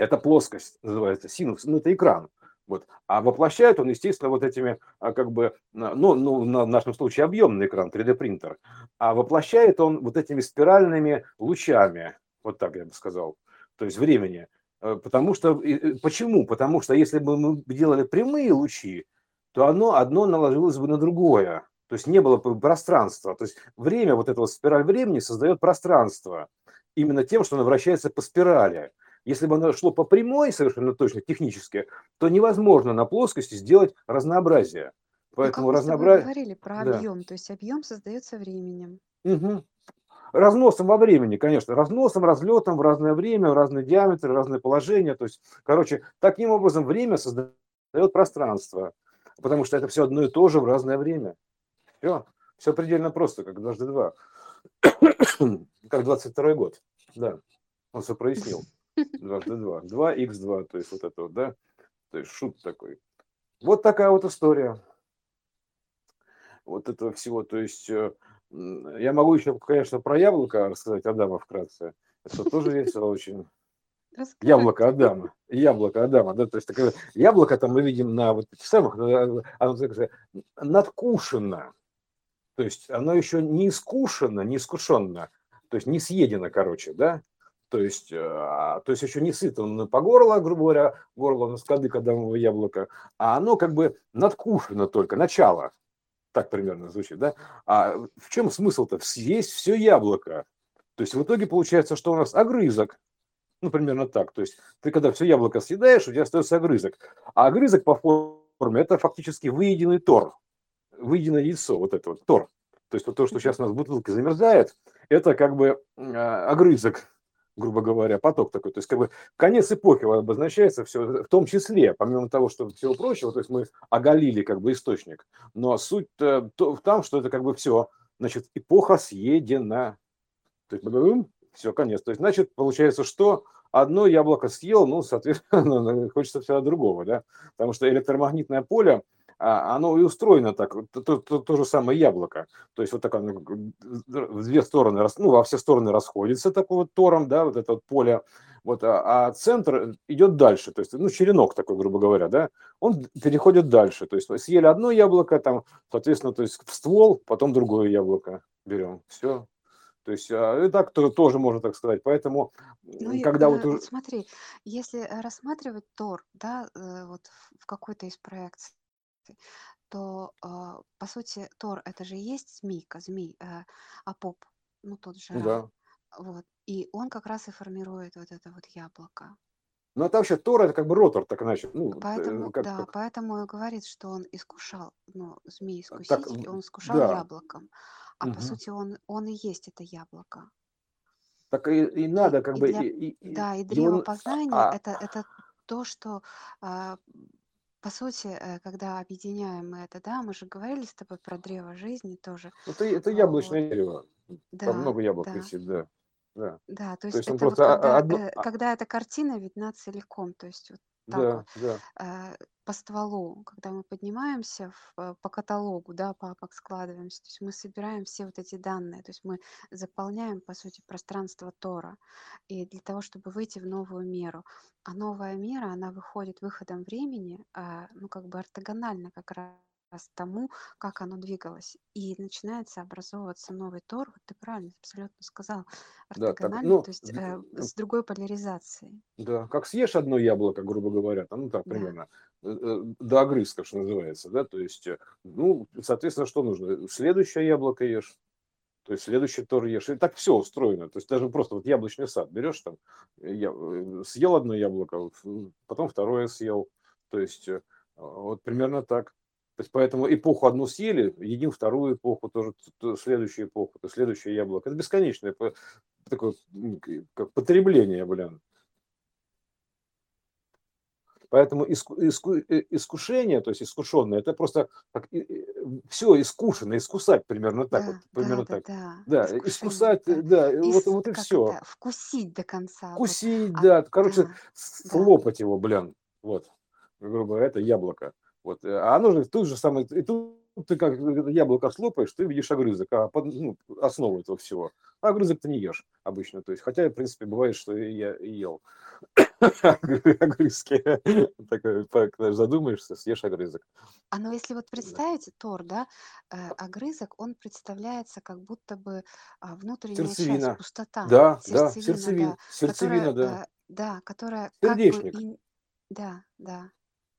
это плоскость, называется синус, ну это экран. Вот. А воплощает он, естественно, вот этими, а, как бы, ну, ну, на, нашем случае объемный экран, 3D-принтер, а воплощает он вот этими спиральными лучами, вот так я бы сказал, то есть времени. Э, потому что, почему? Потому что если бы мы делали прямые лучи, то оно одно наложилось бы на другое. То есть не было бы пространства. То есть время, вот эта вот спираль времени создает пространство именно тем, что оно вращается по спирали. Если бы оно шло по прямой совершенно точно технически, то невозможно на плоскости сделать разнообразие. Поэтому ну, разнообразие... говорили про да. объем, то есть объем создается временем. Угу. Разносом во времени, конечно, разносом, разлетом в разное время, в разные диаметры, разные положения. То есть, короче, таким образом время создает пространство, потому что это все одно и то же в разное время. Все, все предельно просто, как дважды два. как 22 год, да, он все прояснил дважды два. Два х два, то есть вот это вот, да? То есть шут такой. Вот такая вот история. Вот этого всего. То есть э, я могу еще, конечно, про яблоко рассказать Адама вкратце. Это тоже весело очень. Яблоко Адама. Яблоко Адама, да, то есть такое яблоко там мы видим на вот этих самых, э, оно такое, надкушено. То есть оно еще не искушено, не искушенно, то есть не съедено, короче, да, то есть, а, то есть еще не сыт он по горло, грубо говоря, горло на скады адамового яблока, а оно как бы надкушено только, начало. Так примерно звучит, да? А в чем смысл-то? Съесть все яблоко. То есть в итоге получается, что у нас огрызок. Ну, примерно так. То есть ты когда все яблоко съедаешь, у тебя остается огрызок. А огрызок по форме – это фактически выеденный тор. Выеденное яйцо, вот это вот, тор. То есть вот то, что сейчас у нас в бутылке замерзает, это как бы а, огрызок грубо говоря, поток такой. То есть, как бы конец эпохи обозначается все, в том числе, помимо того, что всего прочего, то есть мы оголили как бы источник. Но суть в том, что это как бы все, значит, эпоха съедена. То есть, все, конец. То есть, значит, получается, что одно яблоко съел, ну, соответственно, хочется всегда другого, да, потому что электромагнитное поле, а, оно и устроено так, то, то, то, то же самое яблоко. То есть вот такое, ну, в две стороны, ну, во все стороны расходится такой вот тором, да, вот это вот поле, вот, а, а центр идет дальше, то есть, ну, черенок такой, грубо говоря, да, он переходит дальше, то есть съели одно яблоко, там, соответственно, то есть в ствол, потом другое яблоко берем, все, то есть а, и так то, тоже можно так сказать. Поэтому, Ну когда вот уже... вот смотри, если рассматривать Тор, да, э, вот в какой-то из проекций, то а, по сути Тор это же есть змейка, змей, э, а поп, ну тот же Да. вот, и он как раз и формирует вот это вот яблоко. Ну, а там вообще Тор это как бы ротор, так иначе. Ну, Поэтому, как, да, как... поэтому и говорит, что он искушал, ну, змей Так, искуситель, он искушал да. яблоком. А по сути он, он и есть это яблоко. Так и, и надо как и бы... для, И, и, да, и древо он, познания а, это, это то, что а, по сути, э, когда объединяем мы это, да, мы же говорили с тобой про древо жизни тоже. это, это А, Вот. яблочное дерево. Там Да, много яблок да, висит, да. Да. да. То То есть есть он это вот а- а- когда, одно... э, когда эта картина видна целиком, то есть вот так Да, вот да. э, по стволу, когда мы поднимаемся в, э, по каталогу, да, папок складываемся, то есть мы собираем все вот эти данные, то есть мы заполняем, по сути, пространство Тора, и для того, чтобы выйти в новую меру. А новая мера, она выходит выходом времени, а, ну, как бы ортогонально как раз тому, как оно двигалось. И начинается образовываться новый Тор, вот ты правильно абсолютно сказал, Да, так, ну, то есть э, с другой поляризацией. да, как съешь одно яблоко, грубо говоря, там, ну так Да. примерно, э, э, до огрызка, что называется, да, то есть, э, ну, соответственно, что нужно? Следующее яблоко ешь, то есть следующий Тор ешь. И так все устроено. То есть даже просто вот яблочный сад берешь там, я, съел одно яблоко, потом второе съел. То есть вот примерно так. То есть поэтому эпоху одну съели, едим вторую эпоху, тоже следующую эпоху, то следующее яблоко. Это бесконечное такое как потребление, блин. Поэтому иску, иску, э, искушение, то есть искушенное, это просто как, все искушено, искусать примерно так, вот, Да, да, примерно да, так. да, Да, искушение, искусать, да. да, вот, Ис, вот и как все. это, вкусить до конца, вот. Кусить, А, да, короче, да, да, слопать его, блин, вот, грубо говоря, это яблоко. Вот, э, а оно же тут же самое, и тут ты как яблоко слопаешь, ты видишь огрызок, а под, ну, основу этого всего. А огрызок ты не ешь обычно, то есть, хотя, в принципе, бывает, что я и ел огрызки. Такой, когда задумаешься, съешь огрызок. А ну если вот Да. представить Тор, да, э, огрызок, он представляется как будто бы а, внутренняя часть, пустота, Да, да, сердцевина, сердцевина, да, которая, да. э, да, которая Сердечник. и, да,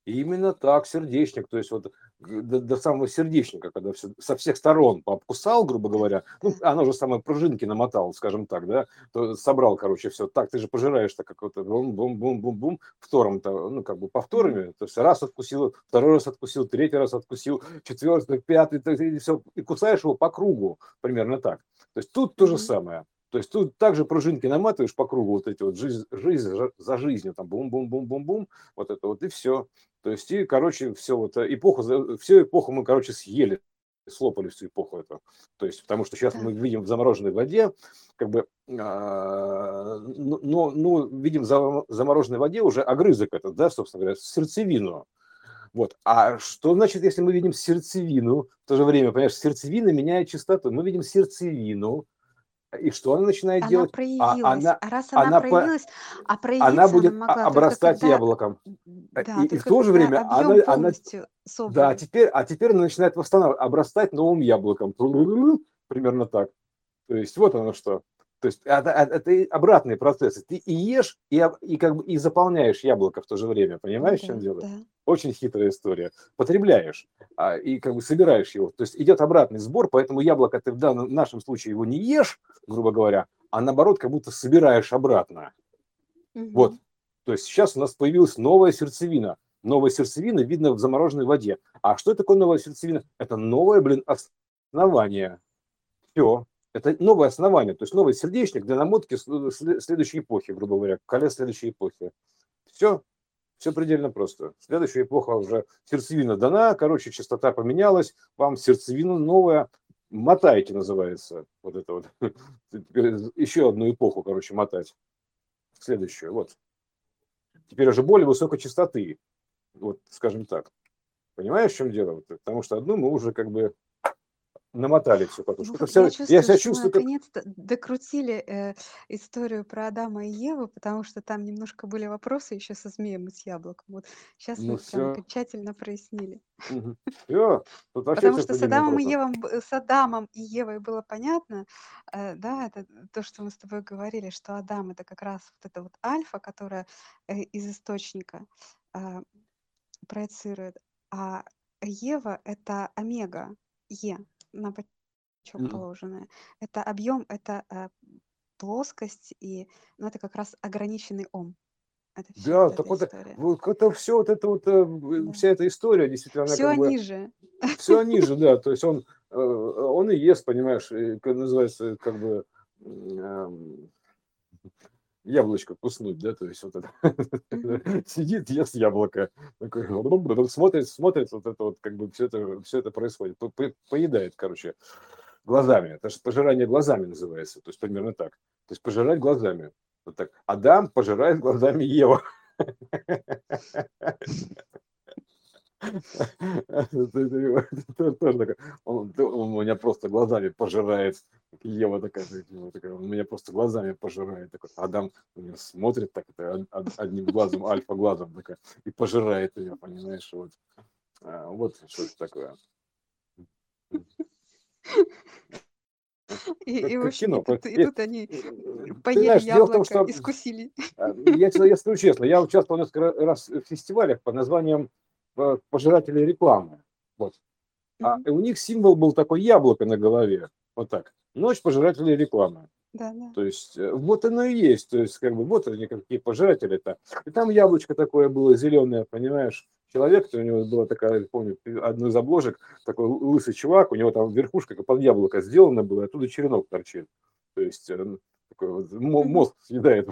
да, Именно так, сердечник, то есть вот до, до самого сердечника, когда все, со всех сторон пообкусал, грубо говоря, ну, оно же самое пружинки намотал, скажем так, да, то собрал, короче, все. Так ты же пожираешь так как вот бум-бум-бум-бум-бум, втором-то, ну, как бы повторами, то есть раз откусил, второй раз откусил, третий раз откусил, четвертый, пятый, и все, и кусаешь его по кругу, примерно так. То есть тут то же самое. То есть тут также пружинки наматываешь по кругу, вот эти вот жизнь, жизнь за жизнью, там бум-бум-бум-бум-бум, вот это вот и все. То есть, и, короче, все вот э, эпоху, всю эпоху мы, короче, съели, слопали всю эпоху эту. То есть, потому что сейчас мы видим в замороженной воде, как бы, а, ну, но, ну, видим в зам- замороженной воде уже огрызок этот, да, собственно говоря, сердцевину. Вот. А что значит, если мы видим сердцевину, в то же время, понимаешь, сердцевина меняет частоту. Мы видим сердцевину, и что она начинает Она делать? А проявилась. она, А раз она она, по- проявилась, а она проявиться она будет а- могла обрастать когда, яблоком. А, да, И, и в то же время она, она, полностью да, собран. теперь, а теперь она начинает восстанавливать, обрастать новым яблоком. Примерно так. То есть вот оно что. То есть это, это, это обратные процессы. Ты и ешь, и, и как бы и заполняешь яблоко в то же время. Ну Понимаешь, в да, чем дело? да. Очень хитрая история. Потребляешь а, и как бы собираешь его. То есть идет обратный сбор, поэтому яблоко ты в данном в нашем случае его не ешь, грубо говоря, а наоборот как будто собираешь обратно. Вот. Мгм. То есть сейчас у нас появилась новая сердцевина. Новая сердцевина видно в замороженной воде. А что такое новая сердцевина? Это новое, блин, основание. Все. Это новое основание, то есть новый сердечник для намотки сле- следующей эпохи, грубо говоря, колес следующей эпохи. Все, все предельно просто. Следующая эпоха уже сердцевина дана, короче, частота поменялась, вам сердцевина новая, мотайте называется, вот это вот, еще одну эпоху, короче, мотать, следующую, вот. Теперь уже более высокой частоты, вот, скажем так. Понимаешь, в чем дело? Потому что одну мы уже как бы намотали всю катушку. Вот я чувствую, я себя чувствую, как... наконец-то докрутили э, историю про Адама и Еву, потому что там немножко были вопросы еще со змеем и с яблоком. Вот сейчас ну, мы все окончательно прояснили. Угу. Все. Потому что с Адамом, и Евом, с Адамом и Евой было понятно, э, да, это то, что мы с тобой говорили, что Адам это как раз вот это вот альфа, которая э, из источника э, проецирует, а Ева это омега, Е на бочок М. положенное. Это объем, это э, плоскость, и ну, это как раз ограниченный ом. Это все Да, вот так вот, история. вот это все, вот это вот, э, Да. вся эта история, действительно, она Все как бы, они же. все они же, да, то есть он, э, он и ест, понимаешь, как называется, как бы, м, яблочко куснуть, да, то есть вот это, сидит, ест яблоко, такой, смотрит, смотрит, вот это вот, как бы все это, все это происходит, по- по- поедает, короче, глазами, это же пожирание глазами называется, то есть примерно так, то есть пожирать глазами, вот так, Адам пожирает глазами Ева. Такое. Он, меня просто глазами пожирает. Ева такая, он меня просто глазами пожирает. Такой, Адам на нее смотрит так, это одним глазом, альфа-глазом и пожирает ее, понимаешь, вот. А, вот что это такое. И, и, в Как кино. и тут, и Э, тут они Ты поели знаешь, в том, яблоко, что искусили. а, я, я скажу честно, я участвовал несколько раз в фестивалях под названием э, «Пожиратели рекламы». Вот. А у них символ был такой яблоко на голове. Вот так. Ночь пожирателей рекламы. Да, да. То есть э, вот оно и есть. То есть как бы вот они какие пожиратели-то. И там яблочко такое было зеленое, понимаешь? Человек, у него была такая, помню, одну из обложек, такой лысый чувак, у него там верхушка как под яблоко сделана была, оттуда черенок торчит. То есть э, такой вот мозг съедает.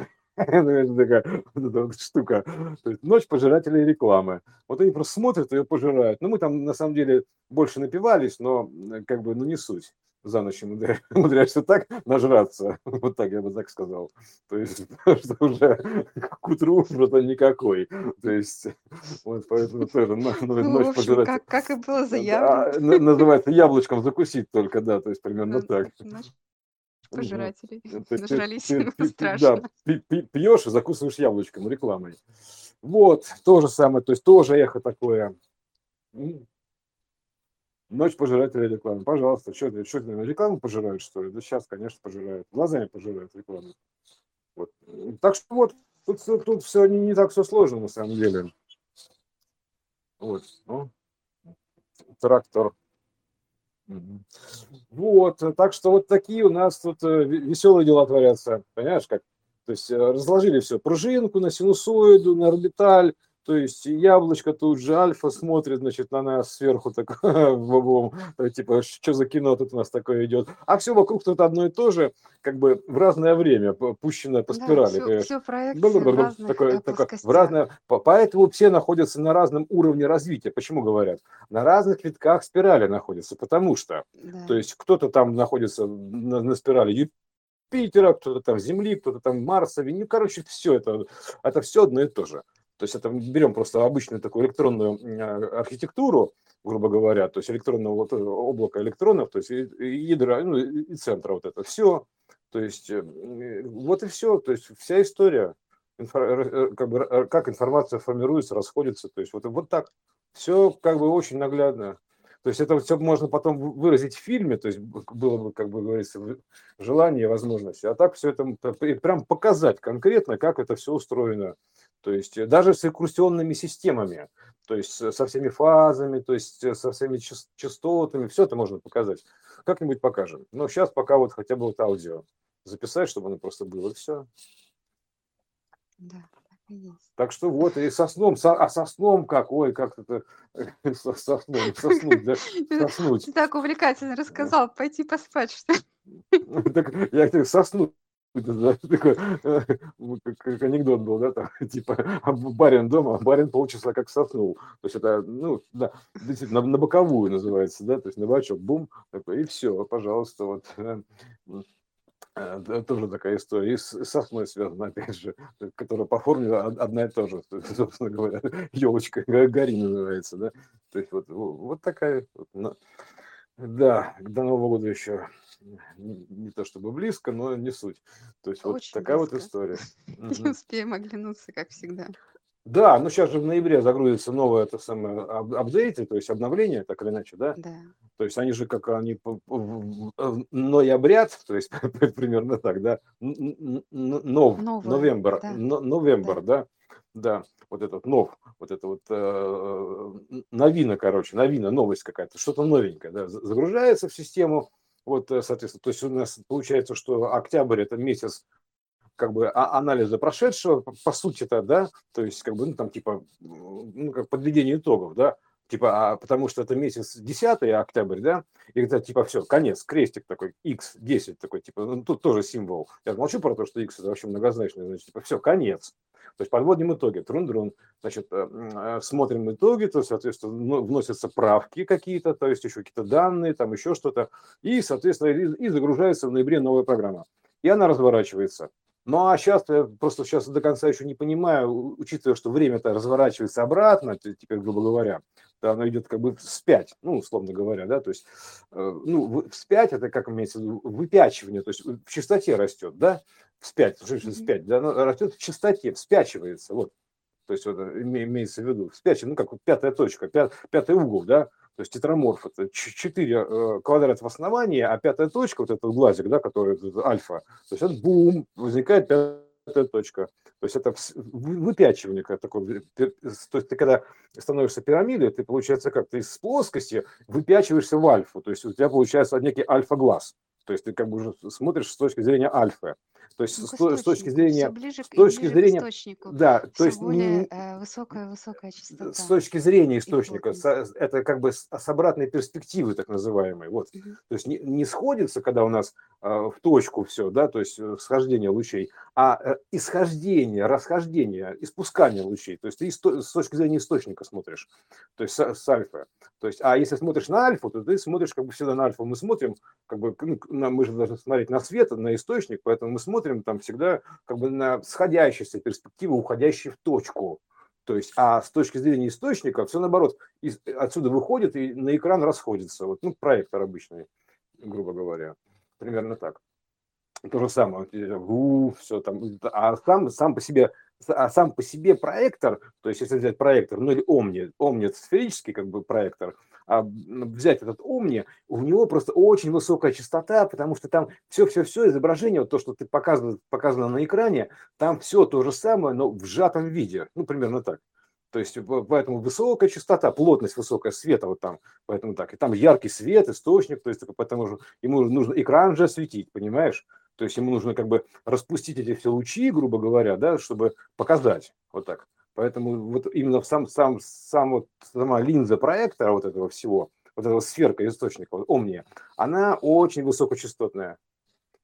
Такая вот эта вот штука. То есть ночь пожирателей рекламы. Вот они просто смотрят, ее пожирают. Ну, мы там на самом деле больше напивались, но э, как бы, ну, не суть. За ночь умудря- умудряешься так нажраться. Вот так я бы так сказал. То есть, что уже к утру просто никакой. То есть, вот поэтому тоже Ну, ночь общем, пожирателей. как, как и было Да, заявлено. на- называется яблочком закусить только, да, то есть примерно Да, так. Пожирателей. Нажрались да, страшно. пи- пьешь и закусываешь яблочком рекламой. Вот, то же самое, то есть тоже эхо такое. Ночь пожирателя рекламы. Пожалуйста, что что рекламу пожирают, что ли? Да сейчас, конечно, пожирают. Глазами пожирают рекламу. Вот. Так что вот, тут, тут, тут все не, не так все сложно на самом деле. Вот. Ну, трактор. Вот, э, так что вот такие у нас тут веселые дела творятся, понимаешь, как? То есть э, разложили все, пружинку на синусоиду, на орбиталь, то есть яблочко тут же, альфа смотрит, значит, на нас сверху так, бобом, типа, что за кино тут у нас такое идет. А все вокруг тут одно и то же, как бы в разное время, пущено по Да, спирали, все, понимаешь? все проекции в разных Такое, такое, в разное, по- поэтому все находятся на разном уровне развития. Почему говорят? На разных витках спирали находятся, потому что, то Да. есть кто-то там находится на, на спирали Юпитера, кто-то там Земли, кто-то там Марса, Венеры, короче, все это, это все одно и то же. То есть это берем просто обычную такую электронную м, архитектуру, грубо говоря, то есть электронное вот, э, облако электронов, то есть ядра, ну и центра вот это все. То есть э, м, вот и все, то есть вся история, э, как, бы, э, как информация формируется, расходится, то есть вот, вот так. Все как бы очень наглядно. То есть это все можно потом вы- выразить в фильме, то есть было бы, как бы говорится, желание, возможность. А так все это прям показать конкретно, как это все устроено. То есть э, даже с рекурсионными системами, то есть э, со всеми фазами, то есть э, со всеми част- частотами, все это можно показать. Как-нибудь покажем. Но сейчас пока вот хотя бы вот аудио записать, чтобы оно просто было, и все. Да, есть. Так что вот, и со сном, со- а со сном как, ой, как это, со, со сном, соснуть, да, соснуть. Ты так увлекательно рассказал, пойти поспать, что ли? Так я говорю, соснуть такой, как, как анекдот был, да, там, типа, а барин дома, а барин полчаса как соснул. То есть это, ну, да, действительно, на, на боковую называется, да, то есть на бачок, бум, такой, и все, пожалуйста, вот. Э, тоже такая история. И с сосной связана, опять же, которая по форме одна и та же, собственно говоря, елочка гори называется, да. То есть вот, вот такая, вот, да, до Нового года еще не, не то чтобы близко, но не суть. То есть вот такая вот история. Не успеем оглянуться, как всегда. Да, ну сейчас же в ноябре загрузится новое это самое апдейты, то есть обновление, так или иначе, да? Да. То есть они же как они ноябрят, то есть примерно так, да? Нов, новембр, новембр, да? Да, вот этот нов, вот это вот э, новина, короче, новина, новость какая-то, что-то новенькое, да, загружается в систему, вот, э, соответственно, то есть у нас получается, что октябрь это месяц как бы а, анализа прошедшего, по сути-то, да, то есть как бы, ну, там, типа, ну, как подведение итогов, да, типа, а, потому что это месяц 10 октябрь, да, и это типа все, конец, крестик такой, x10 такой, типа, ну, тут тоже символ. Я молчу про то, что x это вообще многозначный, значит, типа, все, конец. То есть подводим итоги, трун-друн, значит, э, э, смотрим итоги, то, соответственно, ну, вносятся правки какие-то, то есть еще какие-то данные, там еще что-то, и, соответственно, и загружается в ноябре новая программа. И она разворачивается. Ну а сейчас я просто сейчас до конца еще не понимаю, учитывая, что время-то разворачивается обратно, теперь, грубо говоря, оно идет как бы вспять, ну, условно говоря, да, то есть, э, ну, вспять это как имеется в виду, выпячивание, то есть в частоте растет, да, вспять, что вспять, да, оно растет в частоте, вспячивается, вот, то есть вот имеется в виду, вспячивание, ну, как вот пятая точка, пят, пятый угол, да, то есть тетраморф это 4 э, квадрата в основании, а пятая точка, вот этот глазик, да, который это альфа, то есть это бум, возникает пятая точка. То есть это выпячивание такое. То есть ты когда становишься пирамидой, ты получается как ты из плоскости выпячиваешься в альфу. То есть у тебя получается некий альфа-глаз. То есть ты как бы уже смотришь с точки зрения альфа. То есть ну, с, с точки зрения, ближе, с точки зрения, да, то есть более э, высокая высокая частота. С точки зрения источника, с, это как бы с, с обратной перспективы так называемой, вот. Угу. То есть не, не сходится, когда у нас э, в точку все, да, то есть э, схождение лучей, а э, исхождение, расхождение, испускание лучей. То есть ты исто, с точки зрения источника смотришь, то есть с, с альфа. То есть, а если смотришь на альфу, то ты смотришь как бы всегда на альфу. Мы смотрим, как бы, ну, мы же должны смотреть на свет, на источник, поэтому мы смотрим там всегда как бы на сходящиеся перспективы, уходящие в точку. То есть, а с точки зрения источника все наоборот, из, отсюда выходит и на экран расходится. Вот, ну, проектор обычный, грубо говоря. Примерно так. То же самое, у, все там, а сам, сам по себе, а сам по себе проектор, то есть если взять проектор, ну или омни, омни сферический как бы проектор, взять этот Omni, у него просто очень высокая частота, потому что там все-все-все изображение, вот то, что ты показано, показано на экране, там все то же самое, но в сжатом виде, ну, примерно так. То есть поэтому высокая частота, плотность высокая света вот там, поэтому так. И там яркий свет, источник, то есть поэтому ему нужно экран же осветить, понимаешь? То есть ему нужно как бы распустить эти все лучи, грубо говоря, да, чтобы показать вот так. Поэтому вот именно сам, сам, сам вот, сама линза проектора вот этого всего, вот эта сферка источника, вот, Омния, она очень высокочастотная.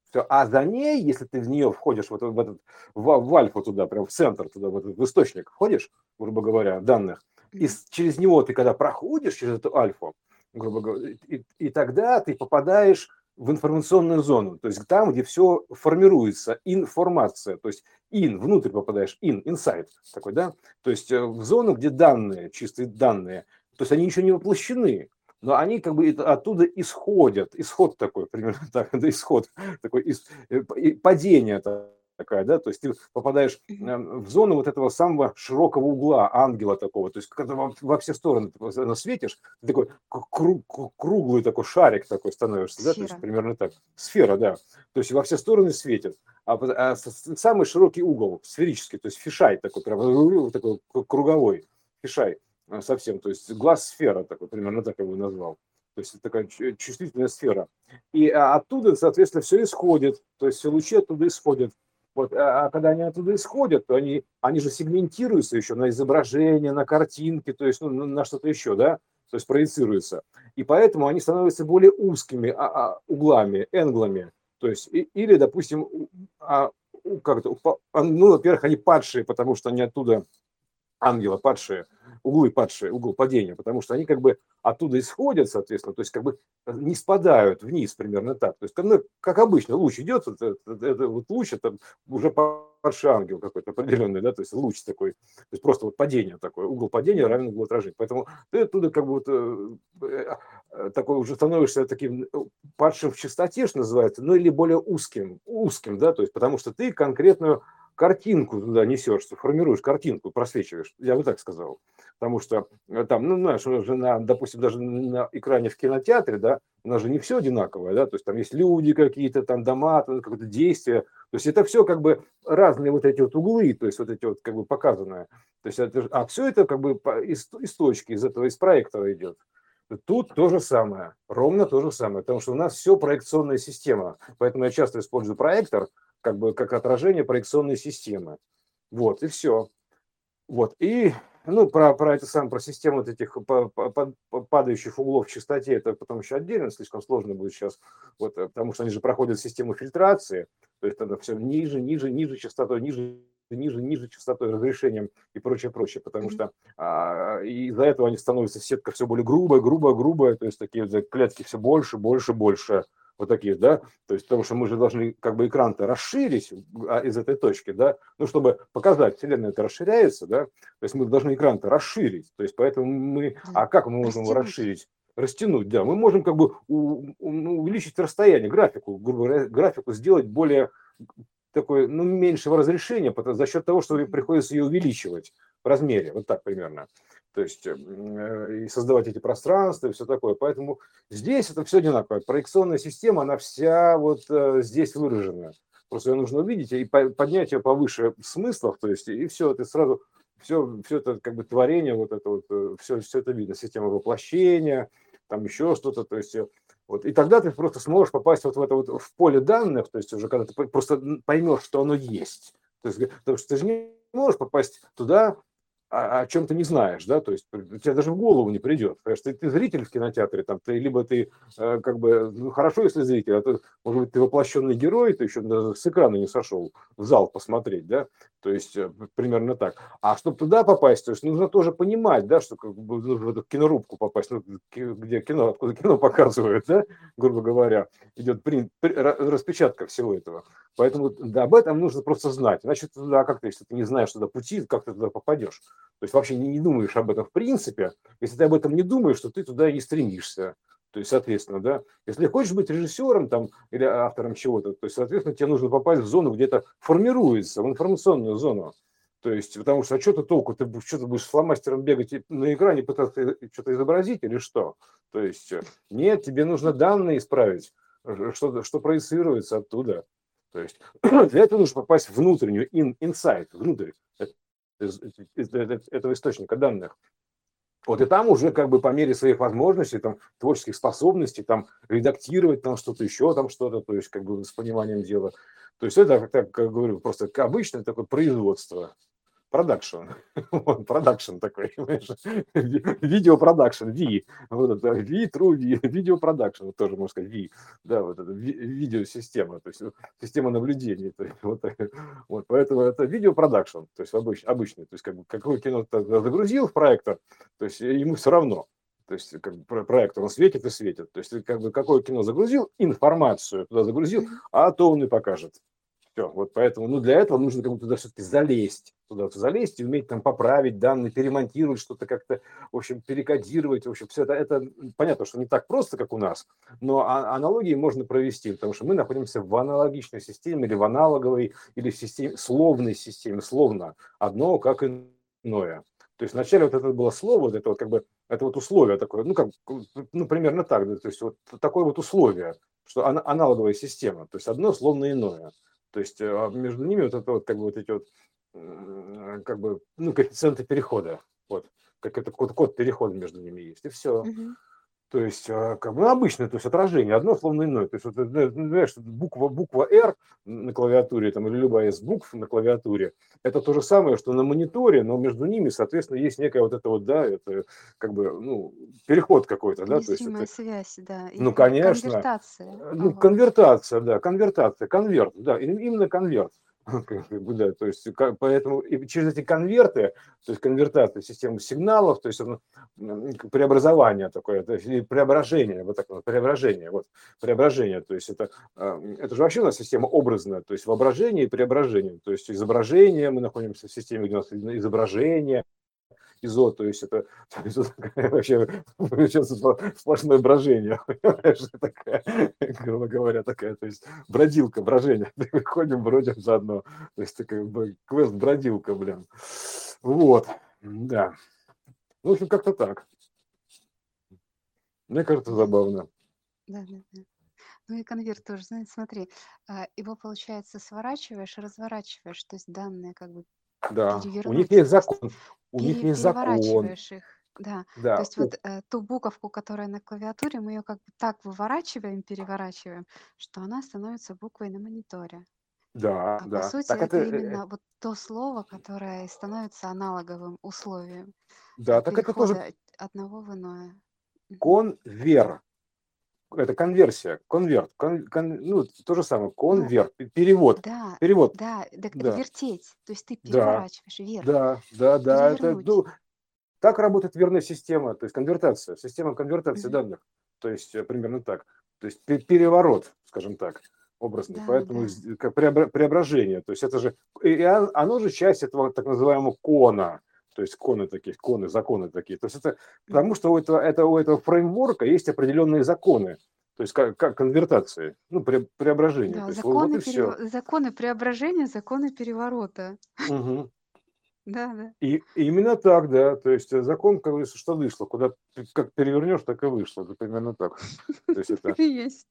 Все. А за ней, если ты в нее входишь вот в этот в, в альфа туда, прям в центр туда, в, этот, в источник входишь, грубо говоря, данных, и через него ты когда проходишь через эту альфу, грубо говоря, и, и тогда ты попадаешь в информационную зону, то есть там, где все формируется, информация, то есть in, внутрь попадаешь, in, inside такой, да, то есть э, в зону, где данные, чистые данные, то есть они еще не воплощены, но они как бы оттуда исходят, исход такой, примерно так, исход, такой, э, падение такая, да, то есть ты попадаешь эм, в зону вот этого самого широкого угла ангела такого, то есть когда во, во все стороны ты светишь, ты такой круг, круглый такой шарик такой становишься, Сфера. да, то есть примерно так, сфера, да, то есть во все стороны светит, а, а самый широкий угол, сферический, то есть фишай такой, прям такой круговой, фишай э, совсем, то есть глаз сфера такой, примерно так его назвал. То есть это такая чувствительная сфера. И а, оттуда, соответственно, все исходит. То есть все лучи оттуда исходят. Вот, а, а когда они оттуда исходят, то они, они же сегментируются еще на изображение, на картинки, то есть ну, на что-то еще, да, то есть проецируются. И поэтому они становятся более узкими а, а, углами, энглами. То есть, и, или, допустим, а, как-то, ну, во-первых, они падшие, потому что они оттуда, ангелы падшие, углы падшие, угол падения, потому что они как бы оттуда исходят, соответственно, то есть как бы не спадают вниз примерно так. То есть, ну, как обычно, луч идет, это, это, это вот луч, это уже падший ангел какой-то определенный, да, то есть луч такой, то есть просто вот падение такое, угол падения равен углу отражения. Поэтому ты оттуда как бы вот э, э, такой уже становишься таким э, падшим в чистоте, что называется, ну или более узким, узким, да, то есть потому что ты конкретную картинку туда несешь, формируешь картинку, просвечиваешь, я бы так сказал. Потому что э, там, ну, знаешь, уже на, допустим, даже на экране в кинотеатре, да, у нас же не все одинаковое, да, то есть там есть люди какие-то, там дома, какое-то действие, то есть это все как бы разные вот эти вот углы, то есть вот эти вот как бы показанные. То есть это, а все это как бы из, из точки, из этого, из проектора идет. Тут то же самое, ровно то же самое, потому что у нас все проекционная система, поэтому я часто использую проектор, как бы как отражение проекционной системы. Вот, и все. Вот, и, ну, про, про это сам, про систему вот этих падающих углов в частоте, это потом еще отдельно, слишком сложно будет сейчас, вот, э, потому что они же проходят систему фильтрации, то есть это все ниже, ниже, ниже частотой, ниже ниже, ниже частотой, разрешением и прочее, прочее, потому что а, из-за этого они становятся сетка все более грубая, грубая, грубая, то есть такие клетки все больше, больше, больше, вот такие, да, то есть потому что мы же должны как бы экран-то расширить а, из этой точки, да, ну, чтобы показать, Вселенная это расширяется, да, то есть мы должны экран-то расширить, то есть поэтому мы, а как мы можем его расширить? Растянуть, да, мы можем как бы ну, увеличить расстояние, графику, грубо говоря, графику сделать более такой, ну, меньшего разрешения за счет того, что приходится ее увеличивать в размере, вот так примерно то есть э, и создавать эти пространства и все такое. Поэтому здесь это все одинаково. Проекционная система, она вся вот э, здесь выражена. Просто ее нужно увидеть и поднять ее повыше смыслов, то есть и все, ты сразу все, все это как бы творение, вот это вот, все, э, все это видно, система воплощения, там еще что-то, то есть вот, и тогда ты просто сможешь попасть вот в это вот в поле данных, то есть уже когда ты просто поймешь, что оно есть. То есть, потому что ты же не можешь попасть туда, о, о чем ты не знаешь, да, то есть у тебя даже в голову не придет, потому что ты, ты зритель в кинотеатре, там, ты, либо ты э, как бы, ну, хорошо, если зритель, а ты, может быть, ты воплощенный герой, ты еще даже с экрана не сошел в зал посмотреть, да, то есть э, примерно так. А чтобы туда попасть, то есть нужно тоже понимать, да, что как бы в эту кинорубку попасть, ну, где кино, откуда кино показывают, да, грубо говоря, идет принт, распечатка всего этого. Поэтому да, об этом нужно просто знать. Значит, да, как ты, если ты не знаешь туда пути, как ты туда попадешь? То есть вообще не, не думаешь об этом в принципе. Если ты об этом не думаешь, то ты туда и стремишься. То есть, соответственно, да, если хочешь быть режиссером там или автором чего-то, то есть, соответственно, тебе нужно попасть в зону, где это формируется, в информационную зону. То есть, потому что а что-то толку, ты что-то будешь с фломастером бегать на экране, пытаться что-то изобразить или что? То есть, нет, тебе нужно данные исправить, что, что проецируется оттуда. То есть для этого нужно попасть внутреннюю, in, inside, внутрь этого источника данных. Вот и там уже как бы по мере своих возможностей, там, творческих способностей, там, редактировать там что-то еще, там что-то, то есть как бы с пониманием дела. То есть это, так, как говорю, просто обычное такое производство продакшн. Вот, продакшн такой, Видео продакшн, V. Вот это V, True V, видео продакшн, тоже можно сказать V. Да, вот это видеосистема, то есть система наблюдения. То есть, вот, вот, поэтому это видео продакшн, то есть обычный, обычный. То есть как бы какое кино ты загрузил в проектор, то есть ему все равно. То есть как бы проектор он светит и светит. То есть как бы какое кино загрузил, информацию туда загрузил, а то он и покажет. Все, вот поэтому, ну, для этого нужно бы туда все-таки залезть, туда залезть и уметь там поправить данные, перемонтировать что-то как-то, в общем, перекодировать, в общем, все это, это понятно, что не так просто, как у нас, но а, аналогии можно провести, потому что мы находимся в аналогичной системе или в аналоговой, или в системе, словной системе, словно, одно как иное. То есть вначале вот это было слово, вот это вот как бы, это вот условие такое, ну, как, ну, примерно так, да, то есть вот такое вот условие, что аналоговая система, то есть одно словно иное. То есть а, между ними вот это вот как бы вот эти вот как бы ну коэффициенты перехода, вот как это код, код перехода между ними есть и все. Угу. То есть, а, как бы ну, обычное, то есть отражение, одно словно иное. То есть, вот, знаешь, буква, буква R на клавиатуре там, или любая из букв на клавиатуре, это то же самое, что на мониторе, но между ними, соответственно, есть некая вот это вот, да, это как бы, ну, переход какой-то, да. То есть это, связь, да. Ну, конечно. Конвертация. Ну, ага. конвертация, да, конвертация, конверт, да, именно конверт. Как да, то есть поэтому и через эти конверты, то есть конвертация системы сигналов, то есть преобразование такое, то есть преображение, вот так преображение, вот преображение, то есть это, а, это же вообще у нас система образная, то есть воображение и преображение, то есть изображение, мы находимся в системе, где у нас изображение, ИЗО, то есть это, то есть это вообще сейчас сплошное брожение, такая, грубо говоря, такая, то есть бродилка, брожение, ходим, бродим заодно, то есть такая квест бродилка, блин, вот, да, ну, в общем, как-то так. Мне кажется, забавно. Да, да, да. Ну и конверт тоже, знаете, смотри, а, его, получается, сворачиваешь, разворачиваешь, то есть данные как бы да, у них есть закон. У них есть закон. их. Да. Да. То есть вот э, ту буковку, которая на клавиатуре, мы ее как бы так выворачиваем, переворачиваем, что она становится буквой на мониторе. Да, А по да. сути Так это это, э, именно вот то слово, которое становится аналоговым условием да, так это тоже одного в иное. конвер это конверсия, конверт, кон, кон, ну, то же самое, конверт, ну, перевод, да, перевод. Да, так да. вертеть, то есть ты переворачиваешь вверх. Да, да, да, это, ну, так работает верная система, то есть конвертация, система конвертации mm-hmm. данных, то есть э, примерно так, то есть переворот, скажем так, образный, да, поэтому да. как преображение, то есть это же, и оно же часть этого так называемого кона, то есть коны такие, коны, законы такие. То есть это потому что у этого, это, у этого фреймворка есть определенные законы, то есть как, как конвертации, ну, пре, преображение. Да, есть, законы, вот перев... законы преображения, законы переворота. Угу. Да, да. И, и именно так, да. То есть закон, как говорится, что вышло. Куда как перевернешь, так и вышло. Это примерно так. То есть это... Есть.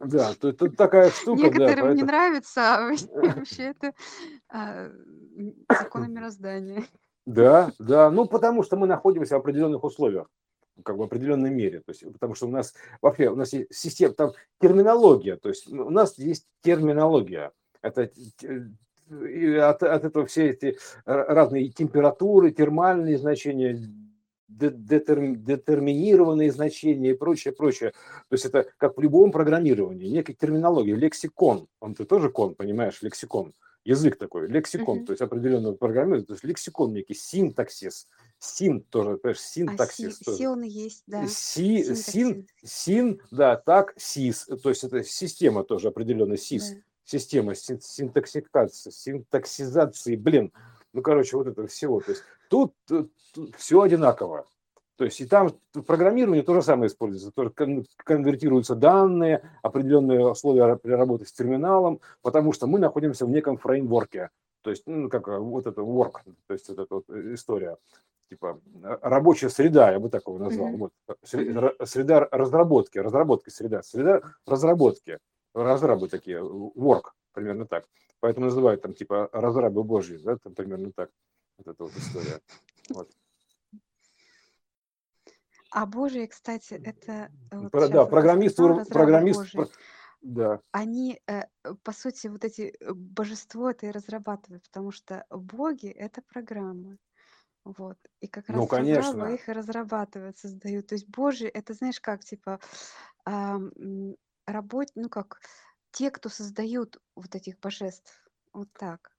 Да, то это такая штука. Некоторым да, поэтому... не нравится, а вообще это а, законы мироздания. Да, да, ну потому что мы находимся в определенных условиях, как бы в определенной мере, то есть потому что у нас вообще у нас есть система, там терминология, то есть у нас есть терминология, это от, от этого все эти разные температуры, термальные значения, детерминированные значения и прочее, прочее. То есть это как в любом программировании, некая терминология, лексикон, он ты тоже кон, понимаешь, лексикон язык такой, лексикон, uh-huh. то есть определенного программирования, то есть лексикон некий, синтаксис, син тоже, понимаешь, синтаксис. А си, си он есть, да. Си, син, син, да, так, сис, то есть это система тоже определенная, сис, да. система син, синтаксикации, синтаксизации, блин, ну, короче, вот это всего, то есть тут, тут, тут все одинаково. То есть и там в программировании то же самое используется, тоже конвертируются данные, определенные условия при работе с терминалом, потому что мы находимся в неком фреймворке, то есть ну, как э, вот это work, то есть вот эта вот история, типа э, рабочая среда, я бы такого назвал, mm-hmm. вот, среда разработки, разработки среда, среда разработки, разрабы такие, work, примерно так. Поэтому называют там типа разрабы божьи, да, там примерно так, вот эта вот история. Вот. А Божие, кстати, это э, вот Про, да, программист, программист, про, да. Они, э, по сути, вот эти э, божество это и разрабатывают, потому что боги это программы. Вот. И как ну, раз конечно. их разрабатывают, создают. То есть Божий, это знаешь как, типа, а, работ, ну как, те, кто создают вот этих божеств. Вот так.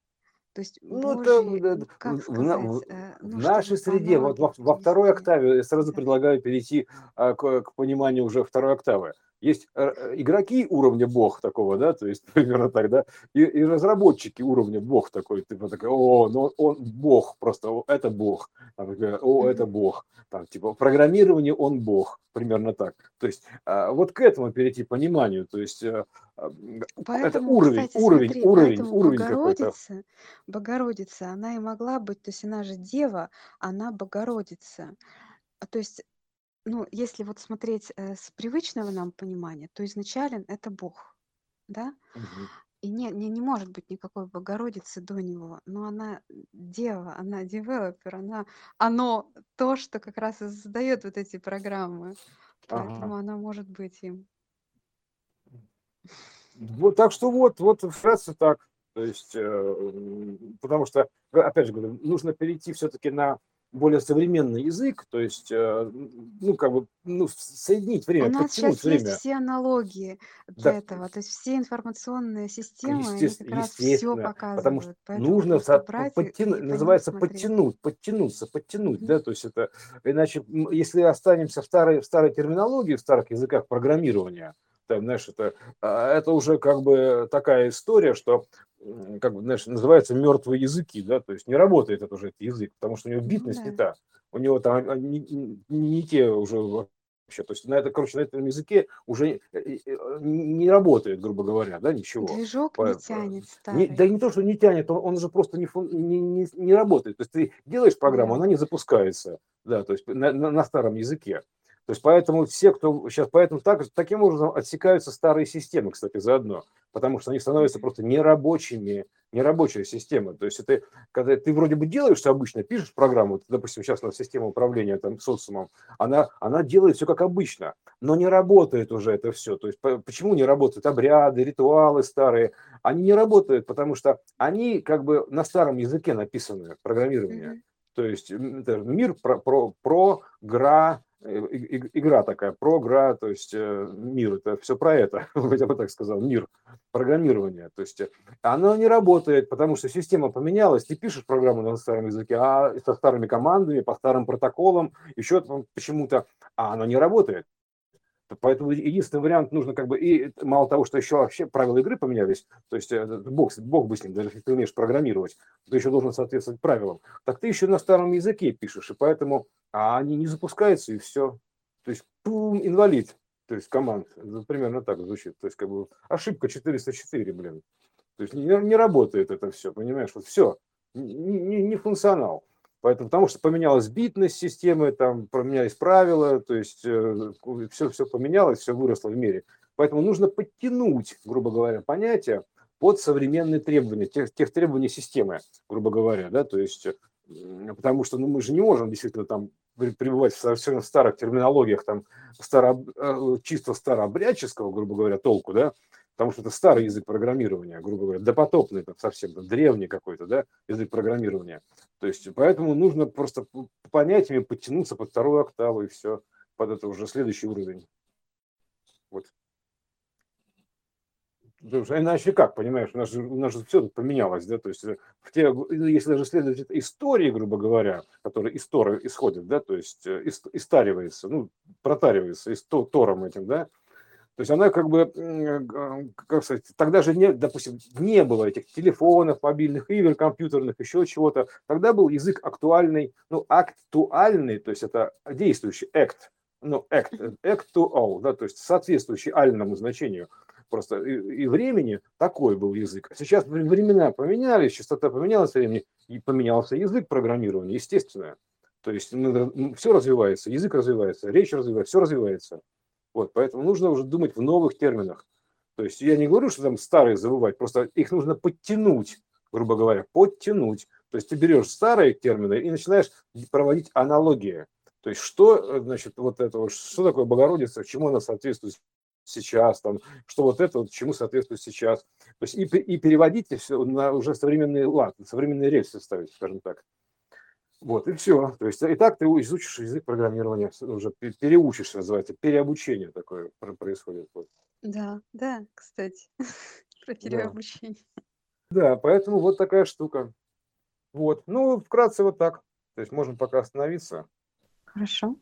То есть ну, Божий, это, как в, сказать, в, э, ну, в нашей среде, вот во, во второй октаве, я сразу предлагаю перейти а, к, к пониманию уже второй октавы. Есть э, э, игроки уровня бог такого, да, то есть примерно так, да, и, и разработчики уровня бог такой, типа такой, о, ну он бог, просто о, это бог, там, о, это бог, там, типа программирование он бог, примерно так. То есть а, вот к этому перейти пониманию, то есть Поэтому, это уровень, кстати, уровень, смотри, уровень, уровень Богородица, какой-то. Богородица, она и могла быть, то есть она же дева, она Богородица. А, то есть, ну, если вот смотреть э, с привычного нам понимания, то изначален это Бог, да? Угу. И не, не, не может быть никакой Богородицы до него, но она дева, она девелопер, она, оно то, что как раз и создает вот эти программы. Поэтому ага. она может быть им. Вот, так что вот, вот вкратце так. То есть, э, потому что, опять же говорю, нужно перейти все-таки на более современный язык, то есть, э, ну, как бы, ну, соединить время, У нас сейчас время. есть все аналогии для да. этого, то есть все информационные системы, они как раз все показывают. Потому что нужно подтянуть, называется подтянуть, подтянуться, подтянуть, mm-hmm. да, то есть это, иначе, если останемся в старой, в старой терминологии, в старых языках программирования, там, знаешь, это, а, это уже как бы такая история, что как бы, знаешь, называется мертвые языки, да, то есть не работает это уже этот язык, потому что у него ну битность да. не та, у него там а, не, не, те уже вообще, то есть на это, короче, на этом языке уже э, э, не работает, грубо говоря, да, ничего. Движок По, не тянет Не, да не то, что не тянет, он, он уже просто не, не, не, не работает. То есть ты делаешь программу, да. она не запускается, да, то есть на, на, на старом языке. То есть поэтому все, кто сейчас, поэтому так, таким образом отсекаются старые системы, кстати, заодно, потому что они становятся просто нерабочими, нерабочая система. То есть это, когда ты вроде бы делаешь что обычно, пишешь программу, допустим, сейчас на систему управления там, социумом, она, она делает все как обычно, но не работает уже это все. То есть почему не работают обряды, ритуалы старые? Они не работают, потому что они как бы на старом языке написаны, программирование. Mm-hmm. То есть мир про, про, про, гра, игра такая, програ, то есть э, мир, это все про это, я бы так сказал, мир программирования. То есть э, оно не работает, потому что система поменялась, ты пишешь программу на старом языке, а со старыми командами, по старым протоколам, еще почему-то, а оно не работает. Поэтому единственный вариант нужно как бы, и мало того, что еще вообще правила игры поменялись, то есть бог, бог бы с ним, даже если ты умеешь программировать, ты еще должен соответствовать правилам, так ты еще на старом языке пишешь, и поэтому а они не запускаются, и все. То есть, пум, инвалид, то есть команд, примерно так звучит, то есть как бы ошибка 404, блин. То есть не, не работает это все, понимаешь, вот все, не, не, не функционал. Поэтому, потому что поменялась битность системы, там поменялись правила, то есть э, все, все поменялось, все выросло в мире. Поэтому нужно подтянуть, грубо говоря, понятия под современные требования, тех, тех требований системы, грубо говоря, да, то есть потому что ну, мы же не можем действительно там пребывать в совершенно старых терминологиях, там, старо, э, чисто старообрядческого, грубо говоря, толку, да, потому что это старый язык программирования, грубо говоря, допотопный там, совсем, там, древний какой-то, да, язык программирования. То есть, поэтому нужно просто понятиями подтянуться под вторую октаву и все, под это уже следующий уровень. Вот. Иначе как, понимаешь, у нас же, у нас же все поменялось, да, то есть э, в те, если даже следовать истории, грубо говоря, которые из Тора исходят, да, то есть э, истаривается, ну, протаривается из Тором этим, да, то есть она как бы, э, как сказать, тогда же, не, допустим, не было этих телефонов, мобильных игр, компьютерных, еще чего-то. Тогда был язык актуальный, ну, актуальный, то есть это действующий act, ну, act, act to all, да, то есть соответствующий альному значению просто и, и времени такой был язык. Сейчас времена поменялись, частота поменялась времени, и поменялся язык программирования, естественно. То есть ну, все развивается, язык развивается, речь развивается, все развивается. Вот, поэтому нужно уже думать в новых терминах. То есть я не говорю, что там старые забывать, просто их нужно подтянуть, грубо говоря, подтянуть. То есть ты берешь старые термины и начинаешь проводить аналогии. То есть что, значит, вот это, что такое Богородица, чему она соответствует сейчас, там, что вот это вот чему соответствует сейчас. То есть и, и переводить все на уже современный лад, на современные рельсы ставить, скажем так. Вот, и все. То есть и так ты изучишь язык программирования, уже переучишься, называется, переобучение такое происходит. Вот. Да, да, кстати, про переобучение. Да. да, поэтому вот такая штука. Вот, ну, вкратце вот так. То есть можем пока остановиться. Хорошо.